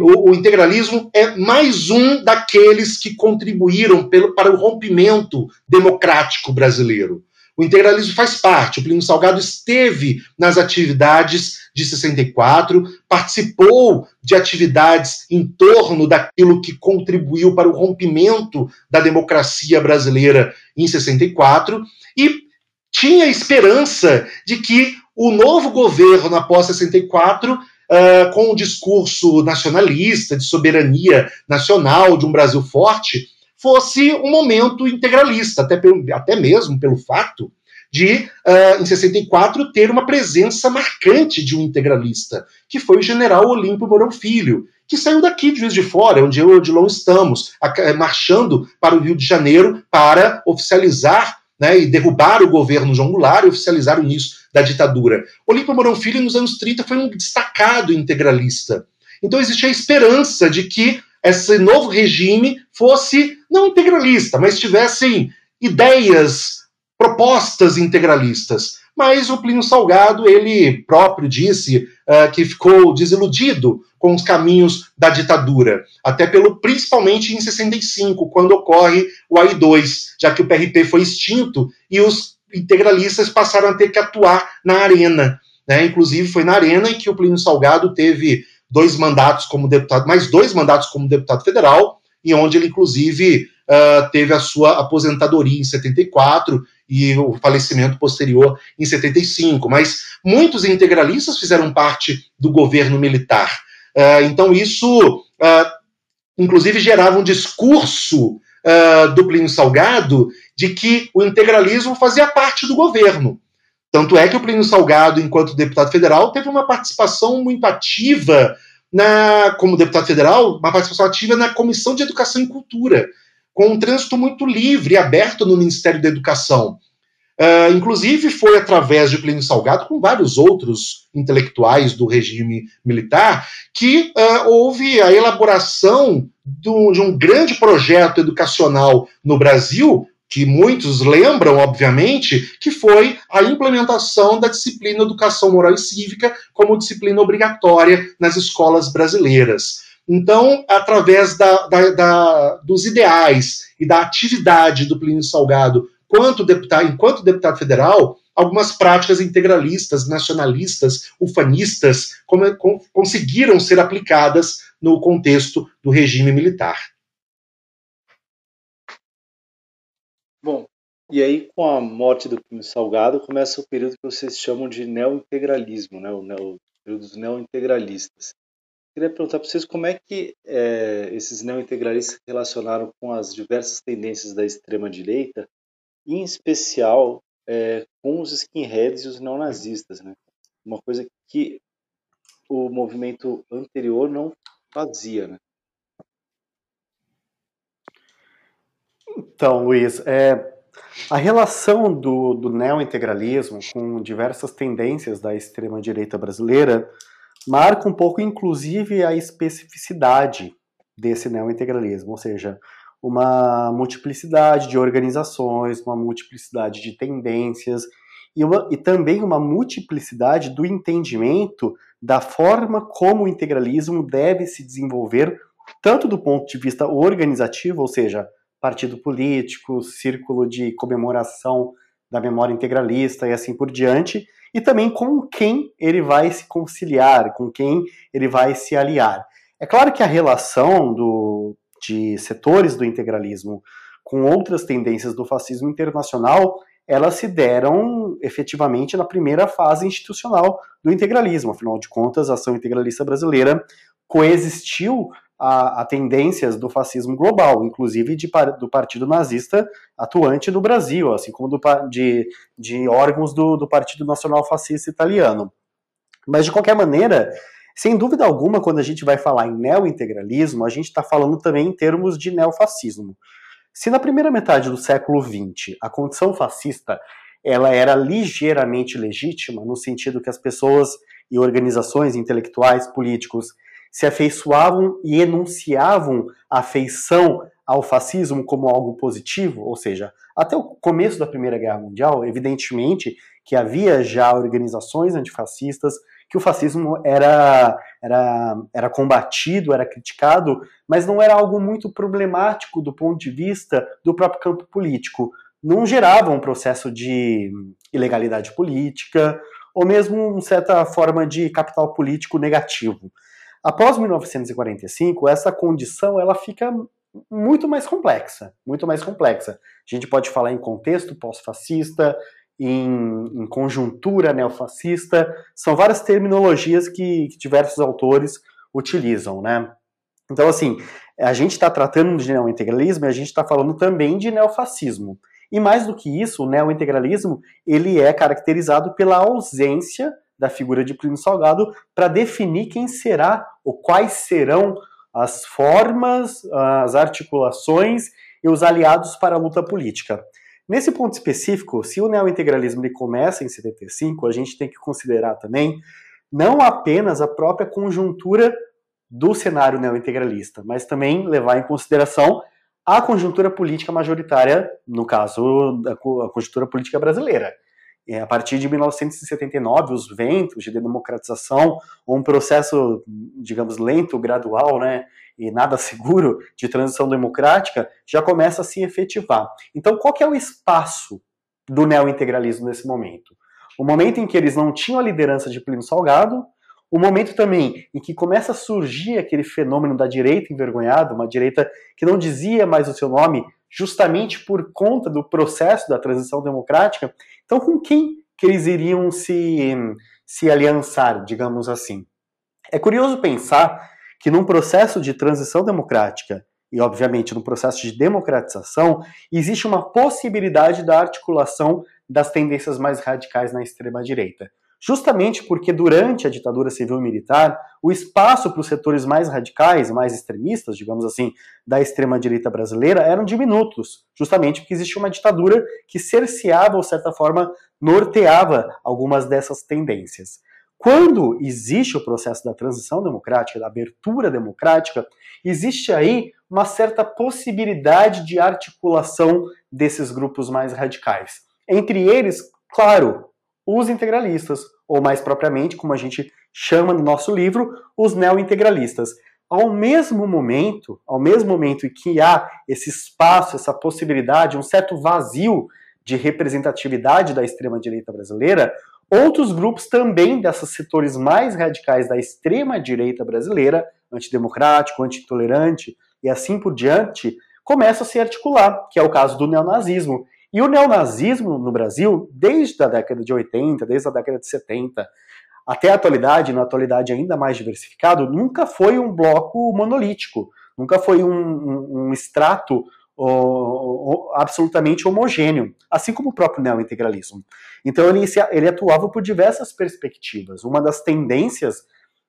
O, o integralismo é mais um daqueles que contribuíram pelo, para o rompimento democrático brasileiro. O integralismo faz parte. O Plínio Salgado esteve nas atividades de 64, participou de atividades em torno daquilo que contribuiu para o rompimento da democracia brasileira em 64 e tinha esperança de que o novo governo após 64 Uh, com um discurso nacionalista, de soberania nacional, de um Brasil forte, fosse um momento integralista, até, pelo, até mesmo pelo fato de, uh, em 64, ter uma presença marcante de um integralista, que foi o general Olímpio Mourão Filho, que saiu daqui de Juiz de Fora, onde eu e o Odilon estamos, eh, marchando para o Rio de Janeiro para oficializar né, e derrubar o governo João Goulart e oficializar o início da ditadura. Olímpio Mourão Filho, nos anos 30, foi um destacado integralista. Então existia a esperança de que esse novo regime fosse não integralista, mas tivessem ideias, propostas integralistas. mas o Plínio Salgado, ele próprio disse uh, que ficou desiludido com os caminhos da ditadura, até pelo principalmente em 65, quando ocorre o AI-2, já que o PRP foi extinto e os integralistas passaram a ter que atuar na arena. Né? Inclusive, foi na arena em que o Plínio Salgado teve dois mandatos como deputado, mais dois mandatos como deputado federal, e onde ele, inclusive, uh, teve a sua aposentadoria em 74 e o falecimento posterior em 75. Mas muitos integralistas fizeram parte do governo militar. Uh, então, isso, uh, inclusive, gerava um discurso do Plínio Salgado de que o integralismo fazia parte do governo. Tanto é que o Plínio Salgado, enquanto deputado federal, teve uma participação muito ativa na, como deputado federal, uma participação ativa na Comissão de Educação e Cultura, com um trânsito muito livre e aberto no Ministério da Educação. Uh, inclusive, foi através de Plínio Salgado, com vários outros intelectuais do regime militar, que uh, houve a elaboração do, de um grande projeto educacional no Brasil, que muitos lembram, obviamente, que foi a implementação da disciplina Educação Moral e Cívica como disciplina obrigatória nas escolas brasileiras. Então, através da, da, da, dos ideais e da atividade do Plínio Salgado quanto deputado, enquanto deputado federal, algumas práticas integralistas, nacionalistas, ufanistas como, com, conseguiram ser aplicadas no contexto do regime militar. E aí com a morte do Plínio Salgado começa o período que vocês chamam de neo-integralismo, né? o, neo, o período dos neo-integralistas. Queria perguntar para vocês como é que é, esses neo-integralistas se relacionaram com as diversas tendências da extrema-direita, em especial é, com os skinheads e os neonazistas, né? Uma coisa que o movimento anterior não fazia, né? Então, Luiz, é, a relação do, do neo-integralismo com diversas tendências da extrema-direita brasileira marca um pouco, inclusive, a especificidade desse neo-integralismo, ou seja, uma multiplicidade de organizações, uma multiplicidade de tendências e, uma, e também uma multiplicidade do entendimento da forma como o integralismo deve se desenvolver, tanto do ponto de vista organizativo, ou seja, partido político, círculo de comemoração da memória integralista e assim por diante, e também com quem ele vai se conciliar, com quem ele vai se aliar. É claro que a relação do, de setores do integralismo com outras tendências do fascismo internacional, elas se deram efetivamente na primeira fase institucional do integralismo. Afinal de contas, a ação integralista brasileira coexistiu a, a, tendências do fascismo global, inclusive de, do partido nazista atuante no Brasil, assim como do, de, de órgãos do, do Partido Nacional Fascista Italiano. Mas, de qualquer maneira, sem dúvida alguma, quando a gente vai falar em neo-integralismo, a gente está falando também em termos de neofascismo. Se na primeira metade do século XX a condição fascista ela era ligeiramente legítima, no sentido que as pessoas e organizações intelectuais, políticos, se afeiçoavam e enunciavam a afeição ao fascismo como algo positivo, ou seja, até o começo da Primeira Guerra Mundial, evidentemente que havia já organizações antifascistas, que o fascismo era, era, era combatido, era criticado, mas não era algo muito problemático do ponto de vista do próprio campo político. Não gerava um processo de ilegalidade política, ou mesmo uma certa forma de capital político negativo. Após 1945, essa condição ela fica muito mais complexa, muito mais complexa. A gente pode falar em contexto pós-fascista, em, em, conjuntura neofascista, são várias terminologias que, que diversos autores utilizam, né? Então, assim, a gente está tratando de neointegralismo e a gente está falando também de neofascismo. E mais do que isso, o neointegralismo ele é caracterizado pela ausência da figura de Plínio Salgado para definir quem será ou quais serão as formas, as articulações e os aliados para a luta política. Nesse ponto específico, se o neointegralismo começa em 75, a gente tem que considerar também não apenas a própria conjuntura do cenário neointegralista, mas também levar em consideração a conjuntura política majoritária, no caso, a conjuntura política brasileira. É, a partir de 1979, os ventos de democratização, um processo, digamos, lento, gradual, né, e nada seguro de transição democrática, já começa a se efetivar. Então, qual que é o espaço do neointegralismo nesse momento? O momento em que eles não tinham a liderança de Plínio Salgado, o momento também em que começa a surgir aquele fenômeno da direita envergonhada, uma direita que não dizia mais o seu nome, justamente por conta do processo da transição democrática. Então, com quem que eles iriam se, se aliançar, digamos assim? É curioso pensar que num processo de transição democrática e, obviamente, no processo de democratização, existe uma possibilidade da articulação das tendências mais radicais na extrema-direita justamente porque durante a ditadura civil-militar, o espaço para os setores mais radicais, mais extremistas, digamos assim, da extrema-direita brasileira eram diminutos, justamente porque existia uma ditadura que cerceava, ou certa forma, norteava algumas dessas tendências. Quando existe o processo da transição democrática, da abertura democrática, existe aí uma certa possibilidade de articulação desses grupos mais radicais. Entre eles, claro, os integralistas, ou mais propriamente, como a gente chama no nosso livro, os neo-integralistas. Ao mesmo momento, ao mesmo momento em que há esse espaço, essa possibilidade, um certo vazio de representatividade da extrema-direita brasileira, outros grupos também desses setores mais radicais da extrema-direita brasileira, antidemocrático, anti-intolerante e assim por diante, começam a se articular, que é o caso do neonazismo, e o neonazismo no Brasil, desde a década de 80, desde a década de 70, até a atualidade, na atualidade ainda mais diversificado, nunca foi um bloco monolítico, nunca foi um, um, um extrato absolutamente homogêneo, assim como o próprio neointegralismo. Então ele, ele atuava por diversas perspectivas. Uma das tendências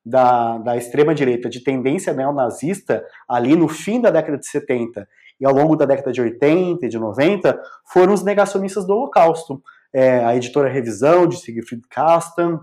da, da extrema-direita, de tendência neonazista, ali no fim da década de 70 e ao longo da década de 80 e de 90 foram os negacionistas do Holocausto. É, a editora Revisão, de Siegfried Kasten,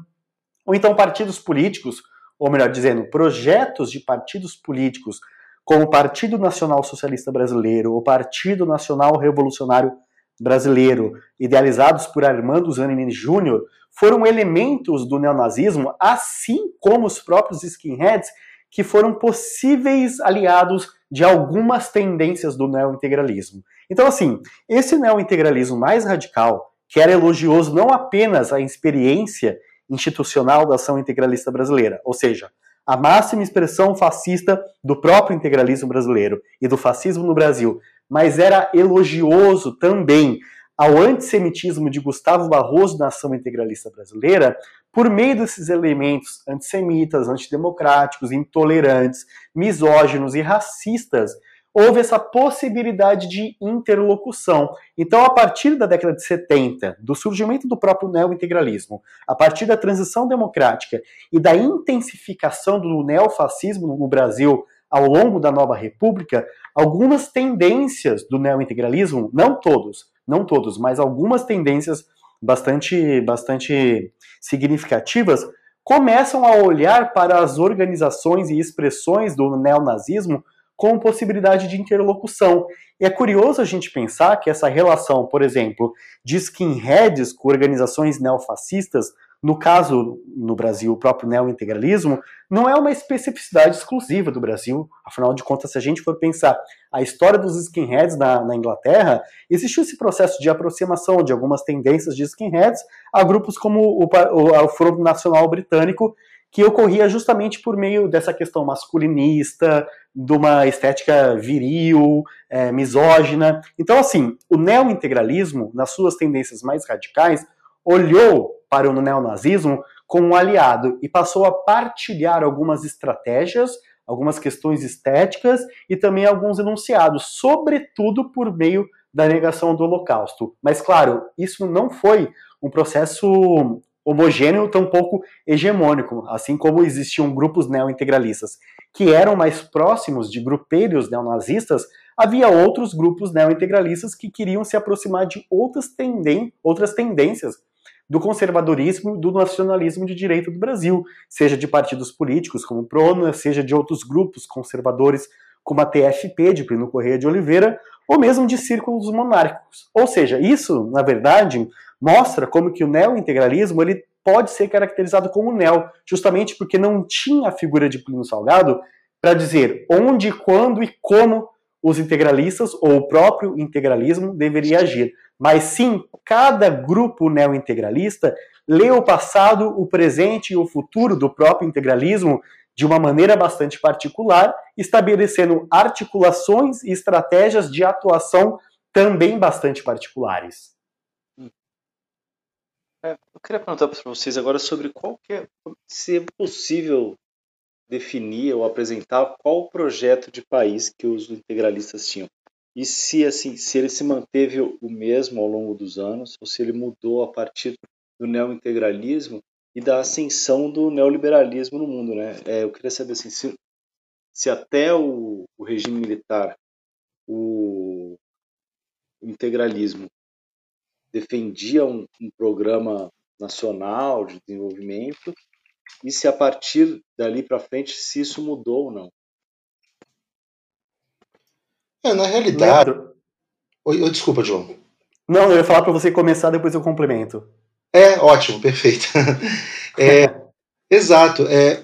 ou então partidos políticos, ou melhor dizendo, projetos de partidos políticos, como o Partido Nacional Socialista Brasileiro, o Partido Nacional Revolucionário Brasileiro, idealizados por Armando Zanini Júnior, foram elementos do neonazismo, assim como os próprios skinheads, que foram possíveis aliados de algumas tendências do neointegralismo. Então, assim, esse neointegralismo mais radical, que era elogioso não apenas à experiência institucional da ação integralista brasileira, ou seja, a máxima expressão fascista do próprio integralismo brasileiro e do fascismo no Brasil, mas era elogioso também ao antissemitismo de Gustavo Barroso na ação integralista brasileira, por meio desses elementos antissemitas, antidemocráticos, intolerantes, misóginos e racistas, houve essa possibilidade de interlocução. Então, a partir da década de 70, do surgimento do próprio neointegralismo, a partir da transição democrática e da intensificação do neofascismo no Brasil ao longo da nova república, algumas tendências do neointegralismo, não todos, não todos, mas algumas tendências bastante, bastante significativas, começam a olhar para as organizações e expressões do neonazismo com possibilidade de interlocução. E é curioso a gente pensar que essa relação, por exemplo, de skinheads com organizações neofascistas no caso, no Brasil, o próprio neointegralismo não é uma especificidade exclusiva do Brasil. Afinal de contas, se a gente for pensar a história dos skinheads na, na Inglaterra, existiu esse processo de aproximação de algumas tendências de skinheads a grupos como o, o, o Nacional Britânico, que ocorria justamente por meio dessa questão masculinista, de uma estética viril, é, misógina. Então, assim, o neointegralismo, nas suas tendências mais radicais, olhou para o neonazismo como um aliado e passou a partilhar algumas estratégias, algumas questões estéticas e também alguns enunciados, sobretudo por meio da negação do Holocausto. Mas, claro, isso não foi um processo homogêneo, tampouco hegemônico, assim como existiam grupos neointegralistas que eram mais próximos de grupelhos neonazistas, havia outros grupos neointegralistas que queriam se aproximar de outras, tenden outras tendências do conservadorismo do nacionalismo de direita do Brasil, seja de partidos políticos como o PRONA, seja de outros grupos conservadores como a TFP de Plínio Correia de Oliveira, ou mesmo de círculos monárquicos. Ou seja, isso, na verdade, mostra como que o neo-integralismo ele pode ser caracterizado como neo, justamente porque não tinha a figura de Plínio Salgado para dizer onde, quando e como os integralistas ou o próprio integralismo deveria agir. Mas sim, cada grupo neo-integralista lê o passado, o presente e o futuro do próprio integralismo de uma maneira bastante particular, estabelecendo articulações e estratégias de atuação também bastante particulares. É, eu queria perguntar para vocês agora sobre qual que é, se é possível definir ou apresentar qual o projeto de país que os integralistas tinham. E se assim, se ele se manteve o mesmo ao longo dos anos, ou se ele mudou a partir do neointegralismo e da ascensão do neoliberalismo no mundo, né? É, eu queria saber assim, se, se até o, o regime militar, o, integralismo defendia um, um programa nacional de desenvolvimento e se a partir dali para frente se isso mudou ou não. É, na realidade. Oi, oi, desculpa, João. Não, eu ia falar para você começar, depois eu complemento. É, ótimo, perfeito. *laughs* é, *laughs* exato. É,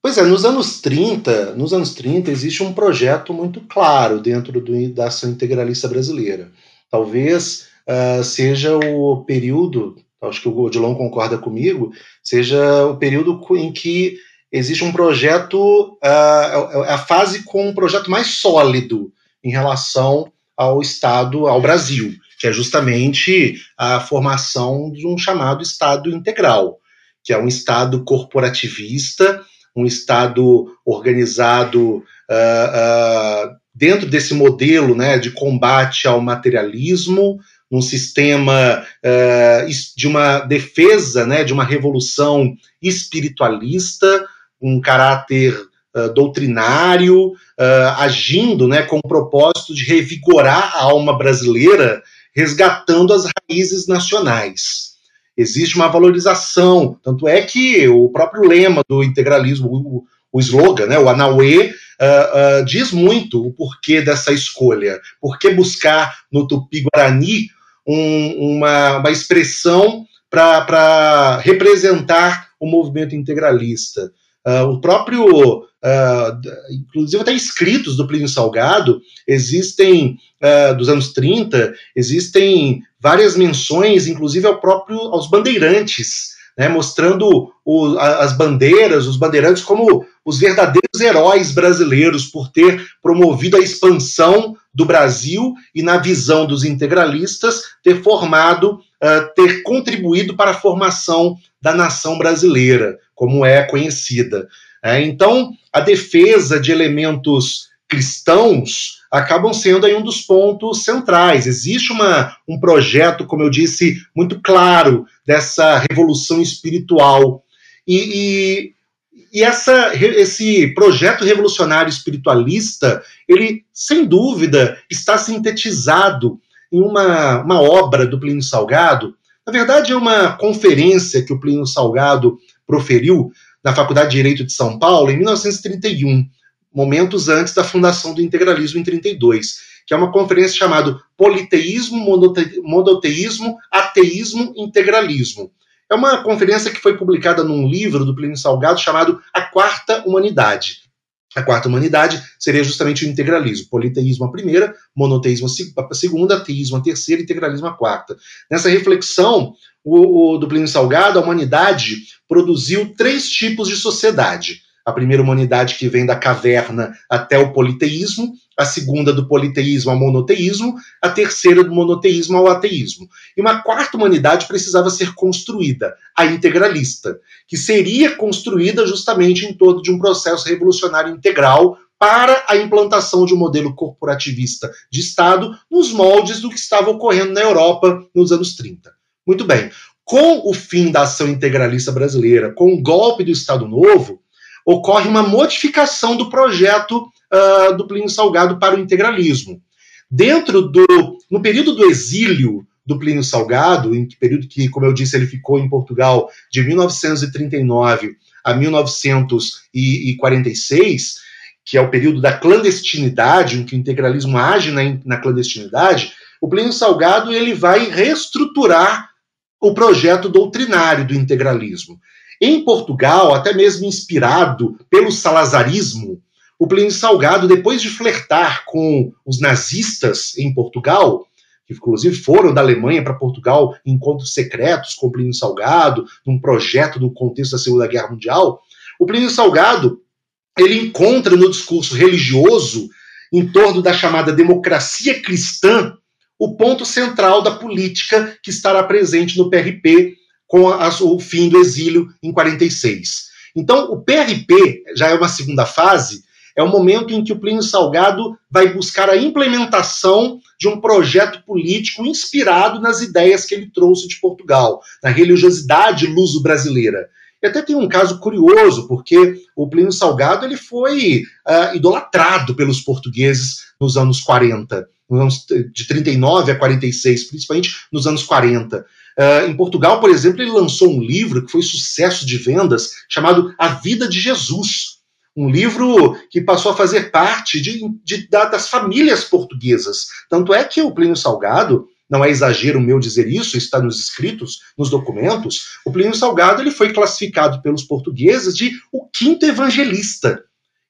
pois é, nos anos 30, nos anos 30 existe um projeto muito claro dentro do, da ação integralista brasileira. Talvez uh, seja o período acho que o Odilon concorda comigo, seja o período em que existe um projeto, uh, a fase com um projeto mais sólido em relação ao Estado, ao Brasil, que é justamente a formação de um chamado Estado integral, que é um Estado corporativista, um Estado organizado uh, uh, dentro desse modelo né, de combate ao materialismo, um sistema uh, de uma defesa, né, de uma revolução espiritualista, um caráter uh, doutrinário, uh, agindo né, com o propósito de revigorar a alma brasileira, resgatando as raízes nacionais. Existe uma valorização, tanto é que o próprio lema do integralismo, o, o slogan, né, o Anauê, Uh, uh, diz muito o porquê dessa escolha. Por que buscar no Tupi-Guarani um, uma, uma expressão para representar o movimento integralista. Uh, o próprio, uh, inclusive até escritos do Plínio Salgado, existem, uh, dos anos 30, existem várias menções, inclusive ao próprio, aos bandeirantes, né, mostrando o, as bandeiras, os bandeirantes como os verdadeiros heróis brasileiros por ter promovido a expansão do Brasil e, na visão dos integralistas, ter formado, uh, ter contribuído para a formação da nação brasileira, como é conhecida. É, então, a defesa de elementos cristãos acabam sendo aí um dos pontos centrais. Existe uma, um projeto, como eu disse, muito claro dessa revolução espiritual. E, e, e essa, esse projeto revolucionário espiritualista, ele, sem dúvida, está sintetizado em uma, uma obra do Plínio Salgado. Na verdade, é uma conferência que o Plínio Salgado proferiu na Faculdade de Direito de São Paulo em 1931 momentos antes da fundação do integralismo em 32, que é uma conferência chamada Politeísmo, Monoteísmo, Ateísmo, Integralismo. É uma conferência que foi publicada num livro do Plínio Salgado chamado A Quarta Humanidade. A quarta humanidade seria justamente o integralismo. Politeísmo a primeira, monoteísmo a segunda, ateísmo a terceira, integralismo a quarta. Nessa reflexão o, o, do Plínio Salgado, a humanidade produziu três tipos de sociedade a primeira humanidade que vem da caverna até o politeísmo, a segunda do politeísmo ao monoteísmo, a terceira do monoteísmo ao ateísmo. E uma quarta humanidade precisava ser construída, a integralista, que seria construída justamente em torno de um processo revolucionário integral para a implantação de um modelo corporativista de Estado nos moldes do que estava ocorrendo na Europa nos anos 30. Muito bem. Com o fim da ação integralista brasileira, com o golpe do Estado Novo, ocorre uma modificação do projeto uh, do Plínio Salgado para o integralismo. Dentro do, no período do exílio do Plínio Salgado, em que período que, como eu disse, ele ficou em Portugal de 1939 a 1946, que é o período da clandestinidade, em que o integralismo age na, na clandestinidade, o Plínio Salgado ele vai reestruturar o projeto doutrinário do integralismo. Em Portugal, até mesmo inspirado pelo salazarismo, o Plínio Salgado, depois de flertar com os nazistas em Portugal, que inclusive foram da Alemanha para Portugal em encontros secretos com o Plínio Salgado, num projeto no contexto da Segunda Guerra Mundial, o Plínio Salgado ele encontra no discurso religioso, em torno da chamada democracia cristã, o ponto central da política que estará presente no PRP com a, o fim do exílio em 46. Então, o PRP já é uma segunda fase, é o momento em que o Plínio Salgado vai buscar a implementação de um projeto político inspirado nas ideias que ele trouxe de Portugal, na religiosidade luso-brasileira. E até tem um caso curioso, porque o Plínio Salgado ele foi uh, idolatrado pelos portugueses nos anos 40, nos anos de 39 a 46, principalmente nos anos 40. Uh, em Portugal, por exemplo, ele lançou um livro que foi sucesso de vendas, chamado A Vida de Jesus. Um livro que passou a fazer parte de, de, das famílias portuguesas. Tanto é que o Plínio Salgado não é exagero meu dizer isso, está nos escritos, nos documentos, o Plínio Salgado ele foi classificado pelos portugueses de o quinto evangelista.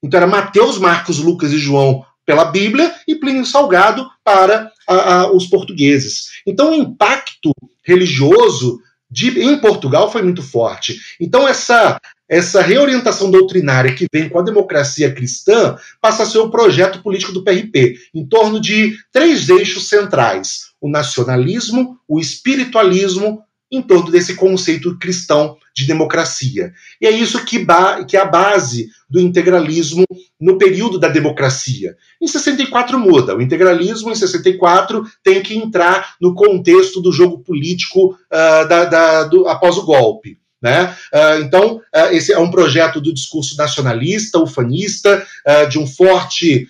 Então era Mateus, Marcos, Lucas e João pela Bíblia e Plínio Salgado para a, a, os portugueses. Então o impacto religioso de, em Portugal foi muito forte. Então essa essa reorientação doutrinária que vem com a democracia cristã passa a ser o projeto político do PRP, em torno de três eixos centrais: o nacionalismo, o espiritualismo, em torno desse conceito cristão de democracia. E é isso que, que é a base do integralismo no período da democracia. Em 64 muda. O integralismo, em 64, tem que entrar no contexto do jogo político uh, da, da, do, após o golpe. Né? Uh, então, uh, esse é um projeto do discurso nacionalista, ufanista, uh, de um forte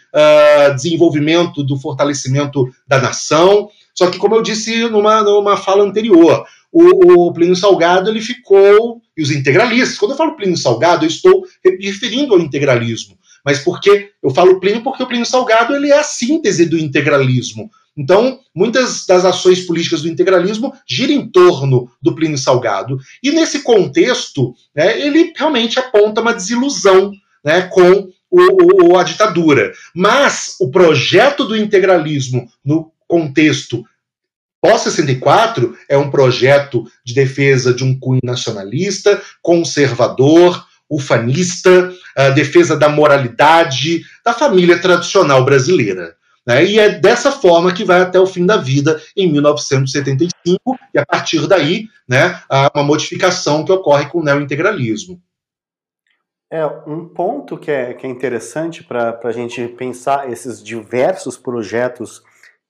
desenvolvimento do fortalecimento da nação. Só que, como eu disse numa, numa fala anterior, o, o Plínio Salgado ele ficou, e os integralistas, quando eu falo Plínio Salgado, eu estou me referindo ao integralismo, mas porque eu falo Plínio porque o Plínio Salgado ele é a síntese do integralismo. Então, muitas das ações políticas do integralismo giram em torno do Plínio Salgado. E nesse contexto, né, ele realmente aponta uma desilusão né, com o, o, a ditadura. Mas o projeto do integralismo no contexto pós-64 é um projeto de defesa de um cunho nacionalista, conservador, ufanista, defesa da moralidade, da família tradicional brasileira. Né? E é dessa forma que vai até o fim da vida, em 1975, e a partir daí, né, há uma modificação que ocorre com o neointegralismo. É, um ponto que é, que é interessante para a gente pensar esses diversos projetos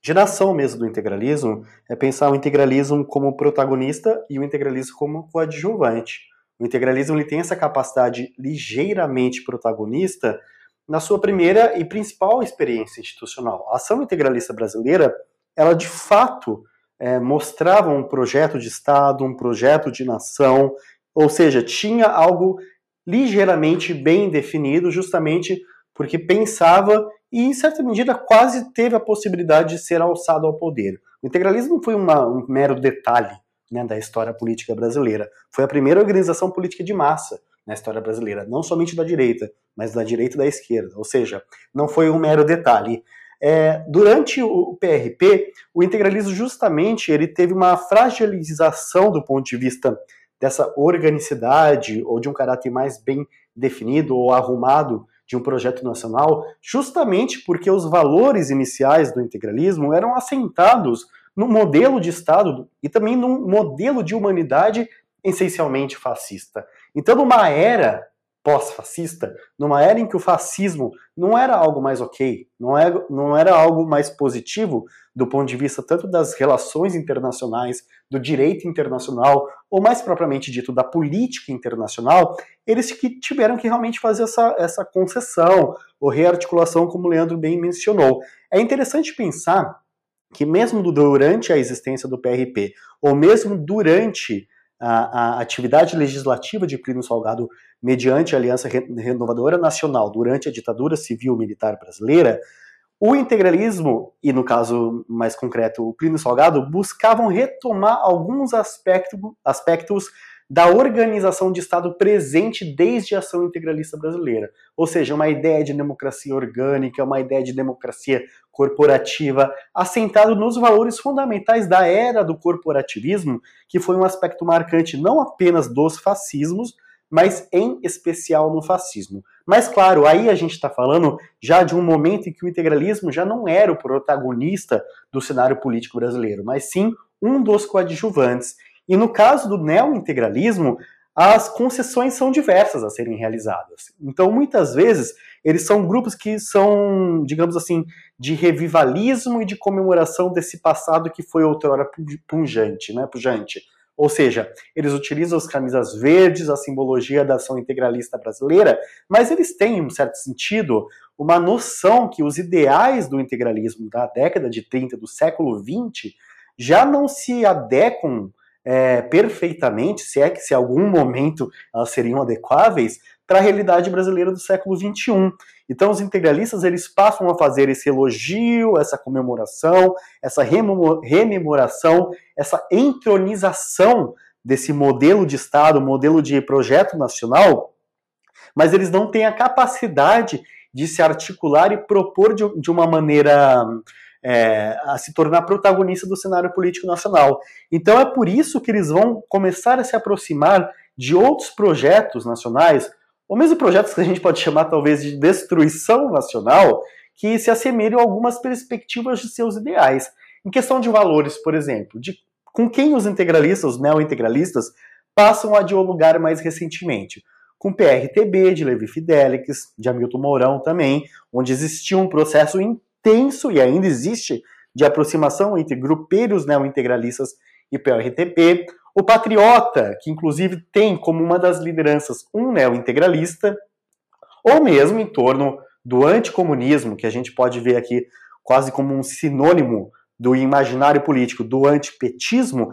de nação mesmo do integralismo é pensar o integralismo como protagonista e o integralismo como coadjuvante. O integralismo ele tem essa capacidade ligeiramente protagonista na sua primeira e principal experiência institucional. A ação integralista brasileira, ela de fato é, mostrava um projeto de Estado, um projeto de nação, ou seja, tinha algo ligeiramente bem definido, justamente porque pensava e, em certa medida, quase teve a possibilidade de ser alçado ao poder. O integralismo não foi uma, um mero detalhe né, da história política brasileira, foi a primeira organização política de massa na história brasileira, não somente da direita, mas da direita e da esquerda. Ou seja, não foi um mero detalhe. É, durante o PRP, o integralismo justamente ele teve uma fragilização do ponto de vista dessa organicidade ou de um caráter mais bem definido ou arrumado de um projeto nacional, justamente porque os valores iniciais do integralismo eram assentados no modelo de Estado e também num modelo de humanidade essencialmente fascista. Então, numa era pós-fascista, numa era em que o fascismo não era algo mais ok, não era, não era algo mais positivo do ponto de vista tanto das relações internacionais, do direito internacional, ou mais propriamente dito, da política internacional, eles que tiveram que realmente fazer essa, essa concessão ou rearticulação, como o Leandro bem mencionou. É interessante pensar que mesmo durante a existência do PRP, ou mesmo durante a, a atividade legislativa de Plínio Salgado mediante a Aliança Renovadora Nacional durante a ditadura civil-militar brasileira, o integralismo, e no caso mais concreto o Plínio Salgado, buscavam retomar alguns aspectos, aspectos da organização de Estado presente desde a ação integralista brasileira. Ou seja, uma ideia de democracia orgânica, uma ideia de democracia corporativa, assentado nos valores fundamentais da era do corporativismo, que foi um aspecto marcante não apenas dos fascismos, mas em especial no fascismo. Mas claro, aí a gente está falando já de um momento em que o integralismo já não era o protagonista do cenário político brasileiro, mas sim um dos coadjuvantes. E no caso do neointegralismo, as concessões são diversas a serem realizadas. Então, muitas vezes, eles são grupos que são, digamos assim, de revivalismo e de comemoração desse passado que foi outrora pungente, né, pujante. Ou seja, eles utilizam as camisas verdes, a simbologia da ação integralista brasileira, mas eles têm, em um certo sentido, uma noção que os ideais do integralismo da década de 30 do século 20 já não se adequam é, perfeitamente, se é que se algum momento elas seriam adequáveis, para a realidade brasileira do século XXI. Então, os integralistas eles passam a fazer esse elogio, essa comemoração, essa rememoração, essa entronização desse modelo de Estado, modelo de projeto nacional, mas eles não têm a capacidade de se articular e propor de, de uma maneira é, a se tornar protagonista do cenário político nacional. Então é por isso que eles vão começar a se aproximar de outros projetos nacionais, ou mesmo projetos que a gente pode chamar talvez de destruição nacional, que se assemelham a algumas perspectivas de seus ideais. Em questão de valores, por exemplo, de com quem os integralistas, os neo-integralistas, passam a dialogar mais recentemente com o PRTB, de Levi Fidelix, de Hamilton Mourão também, onde existia um processo intenso e ainda existe de aproximação entre grupeiros neo-integralistas e PRTP. O Patriota, que inclusive tem como uma das lideranças um neo-integralista, ou mesmo em torno do anticomunismo, que a gente pode ver aqui quase como um sinônimo do imaginário político do antipetismo,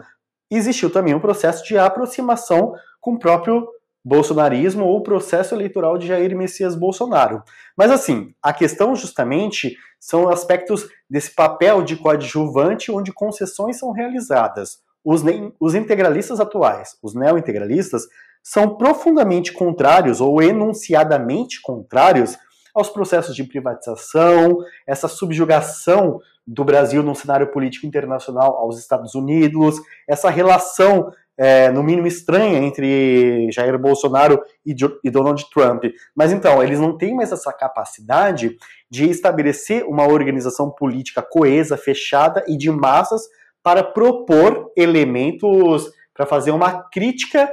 existiu também um processo de aproximação com o próprio bolsonarismo ou processo eleitoral de Jair Messias Bolsonaro. Mas assim, a questão justamente são aspectos desse papel de coadjuvante onde concessões são realizadas. Os, os integralistas atuais, os neo-integralistas, são profundamente contrários ou enunciadamente contrários aos processos de privatização, essa subjugação do Brasil no cenário político internacional aos Estados Unidos, essa relação é, no mínimo estranha entre Jair Bolsonaro e, e Donald Trump. Mas então, eles não têm mais essa capacidade de estabelecer uma organização política coesa, fechada e de massas para propor elementos para fazer uma crítica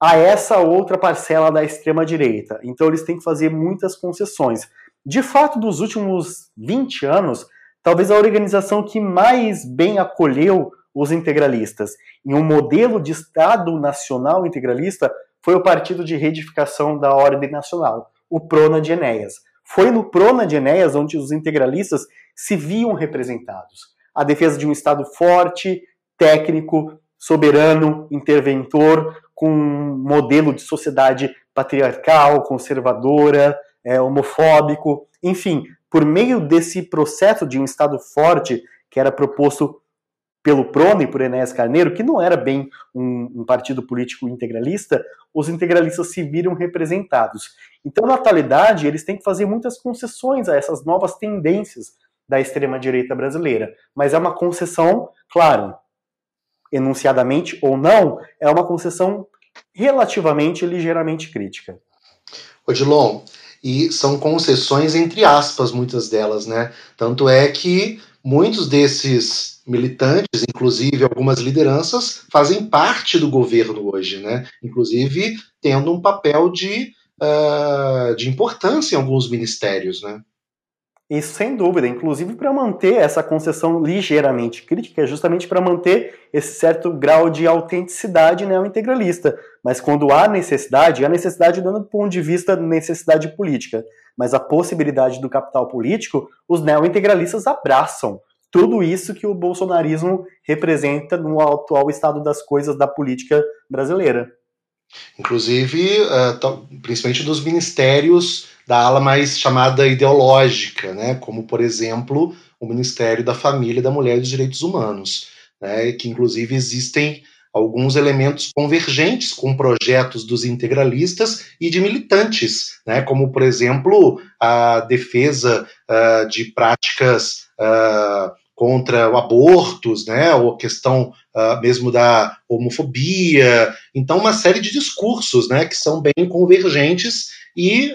a essa outra parcela da extrema direita. Então eles têm que fazer muitas concessões. De fato, dos últimos 20 anos, talvez a organização que mais bem acolheu os integralistas. Em um modelo de Estado nacional integralista, foi o Partido de Reedificação da Ordem Nacional, o Prona de Enéas. Foi no Prona de Enéas onde os integralistas se viam representados. A defesa de um Estado forte, técnico, soberano, interventor, com um modelo de sociedade patriarcal, conservadora, é, homofóbico, enfim, por meio desse processo de um Estado forte que era proposto pelo Prona e por Enéas Carneiro, que não era bem um, um, partido político integralista, os integralistas se viram representados. Então, na atualidade, eles têm que fazer muitas concessões a essas novas tendências da extrema-direita brasileira. Mas é uma concessão, claro, enunciadamente ou não, é uma concessão relativamente ligeiramente crítica. Odilon, e são concessões entre aspas, muitas delas, né? Tanto é que muitos desses militantes, inclusive algumas lideranças, fazem parte do governo hoje, né? Inclusive tendo um papel de, uh, de importância em alguns ministérios, né? Isso sem dúvida, inclusive para manter essa concessão ligeiramente crítica, é justamente para manter esse certo grau de autenticidade neo-integralista. Mas quando há necessidade, há necessidade dando do ponto de vista necessidade política, mas a possibilidade do capital político, os neo-integralistas abraçam tudo isso que o bolsonarismo representa no atual estado das coisas da política brasileira. Inclusive, uh, principalmente dos ministérios da ala mais chamada ideológica, né? como, por exemplo, o Ministério da Família, da Mulher e dos Direitos Humanos, né? que, inclusive, existem alguns elementos convergentes com projetos dos integralistas e de militantes, né, como, por exemplo, a defesa uh, de práticas uh, contra o abortos, né, ou a questão uh, mesmo da homofobia. Então, uma série de discursos né, que são bem convergentes e,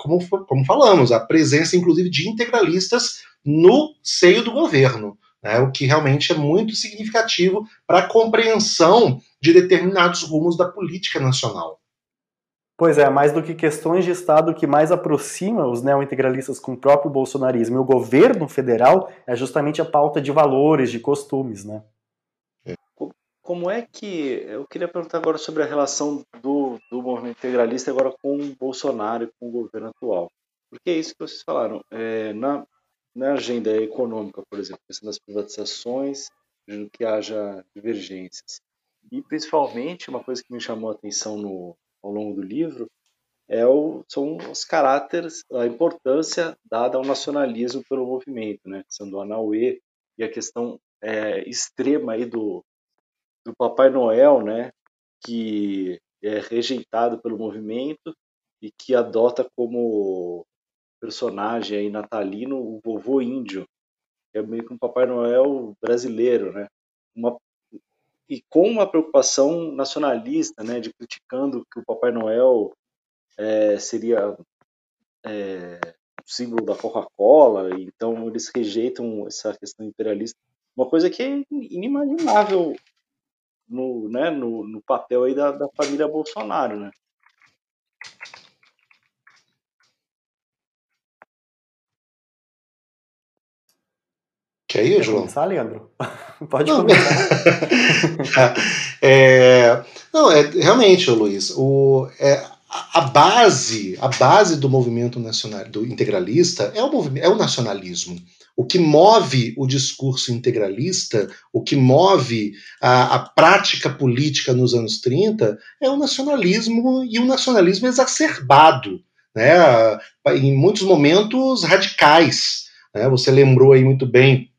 como, como falamos, a presença, inclusive, de integralistas no seio do governo né, o que realmente é muito significativo para a compreensão de determinados rumos da política nacional. Pois é, mais do que questões de Estado, o que mais aproxima os neointegralistas com o próprio bolsonarismo e o governo federal é justamente a pauta de valores, de costumes, né? Como é que. Eu queria perguntar agora sobre a relação do, do movimento integralista agora com o Bolsonaro e com o governo atual. Porque é isso que vocês falaram. É, na, na agenda econômica, por exemplo, questão das privatizações, que haja divergências. E, principalmente, uma coisa que me chamou a atenção no, ao longo do livro é o, são os caráteres, a importância dada ao nacionalismo pelo movimento, né? Sendo do Anauê e a questão é, extrema aí do, do Papai Noel, né? Que é rejeitado pelo movimento e que adota como personagem aí natalino, o vovô índio, que é meio que um Papai Noel brasileiro, né? Uma, e com uma preocupação nacionalista, né, de criticando que o Papai Noel é, seria é, símbolo da Coca-Cola, então eles rejeitam essa questão imperialista, uma coisa que é inimaginável no, né, no, no papel aí da, da família Bolsonaro, né? Quer ir, Quer João? começar, Leandro? *laughs* Pode não, começar. *laughs* é, não, é, realmente, Luiz, o, é, a base, a base do movimento nacional, do integralista é o, é o nacionalismo. O que move o discurso integralista, o que move a, a, prática política nos anos 30 é o nacionalismo e o nacionalismo exacerbado, né? em muitos momentos radicais. Né? Você lembrou aí muito bem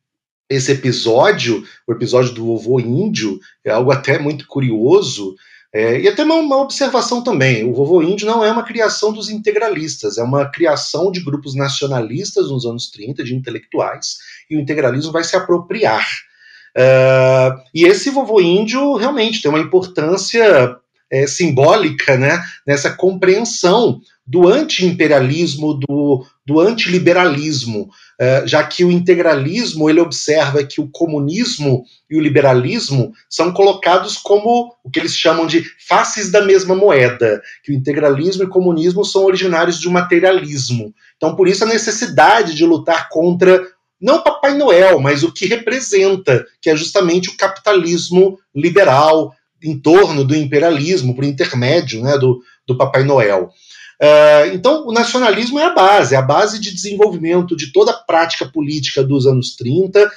esse episódio, o episódio do vovô índio, é algo até muito curioso. É, e até uma, uma, observação também: o vovô índio não é uma criação dos integralistas, é uma criação de grupos nacionalistas nos anos 30, de intelectuais, e o integralismo vai se apropriar. Uh, e esse vovô índio realmente tem uma importância é, simbólica né, nessa compreensão do anti-imperialismo, do, do antiliberalismo, já que o integralismo ele observa que o comunismo e o liberalismo são colocados como o que eles chamam de faces da mesma moeda, que o integralismo e o comunismo são originários de um materialismo. Então, por isso a necessidade de lutar contra não Papai Noel, mas o que representa, que é justamente o capitalismo liberal em torno do imperialismo, por intermédio né, do, do Papai Noel. Uh, então, o nacionalismo é a base, é a base de desenvolvimento de toda a prática política dos anos 30, uh,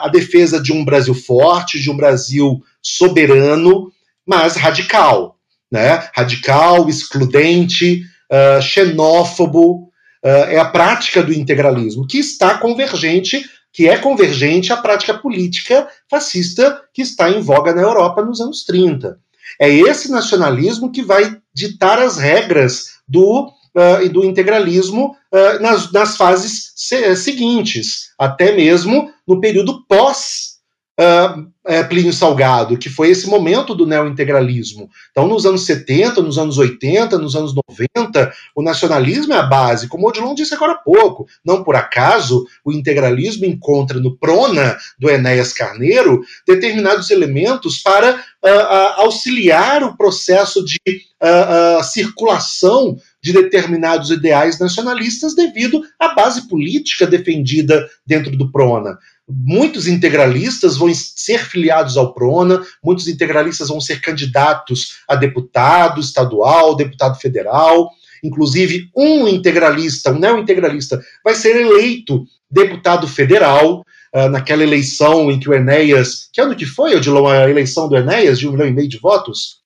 a defesa de um Brasil forte, de um Brasil soberano, mas radical. Né? Radical, excludente, uh, xenófobo, é a prática do integralismo, que está convergente, que é convergente à prática política fascista que está em voga na Europa nos anos 30. É esse nacionalismo que vai ditar as regras do, uh, do integralismo uh, nas, nas fases se, seguintes, até mesmo no período pós uh, Plínio Salgado, que foi esse momento do neointegralismo. Então, nos anos 70, nos anos 80, nos anos 90, o nacionalismo é a base, como o Odilon disse agora há pouco. Não por acaso, o integralismo encontra no Prona, do Enéas Carneiro, determinados elementos para uh, auxiliar o processo de uh, circulação de determinados ideais nacionalistas devido à base política defendida dentro do Prona. Muitos integralistas vão ser filiados ao PRONA, muitos integralistas vão ser candidatos a deputado estadual, deputado federal. Inclusive, um integralista, um neo-integralista, vai ser eleito deputado federal. uh, naquela eleição em que o Enéas. Que ano que foi, Odilon, a eleição do Enéas, de um milhão e meio de votos?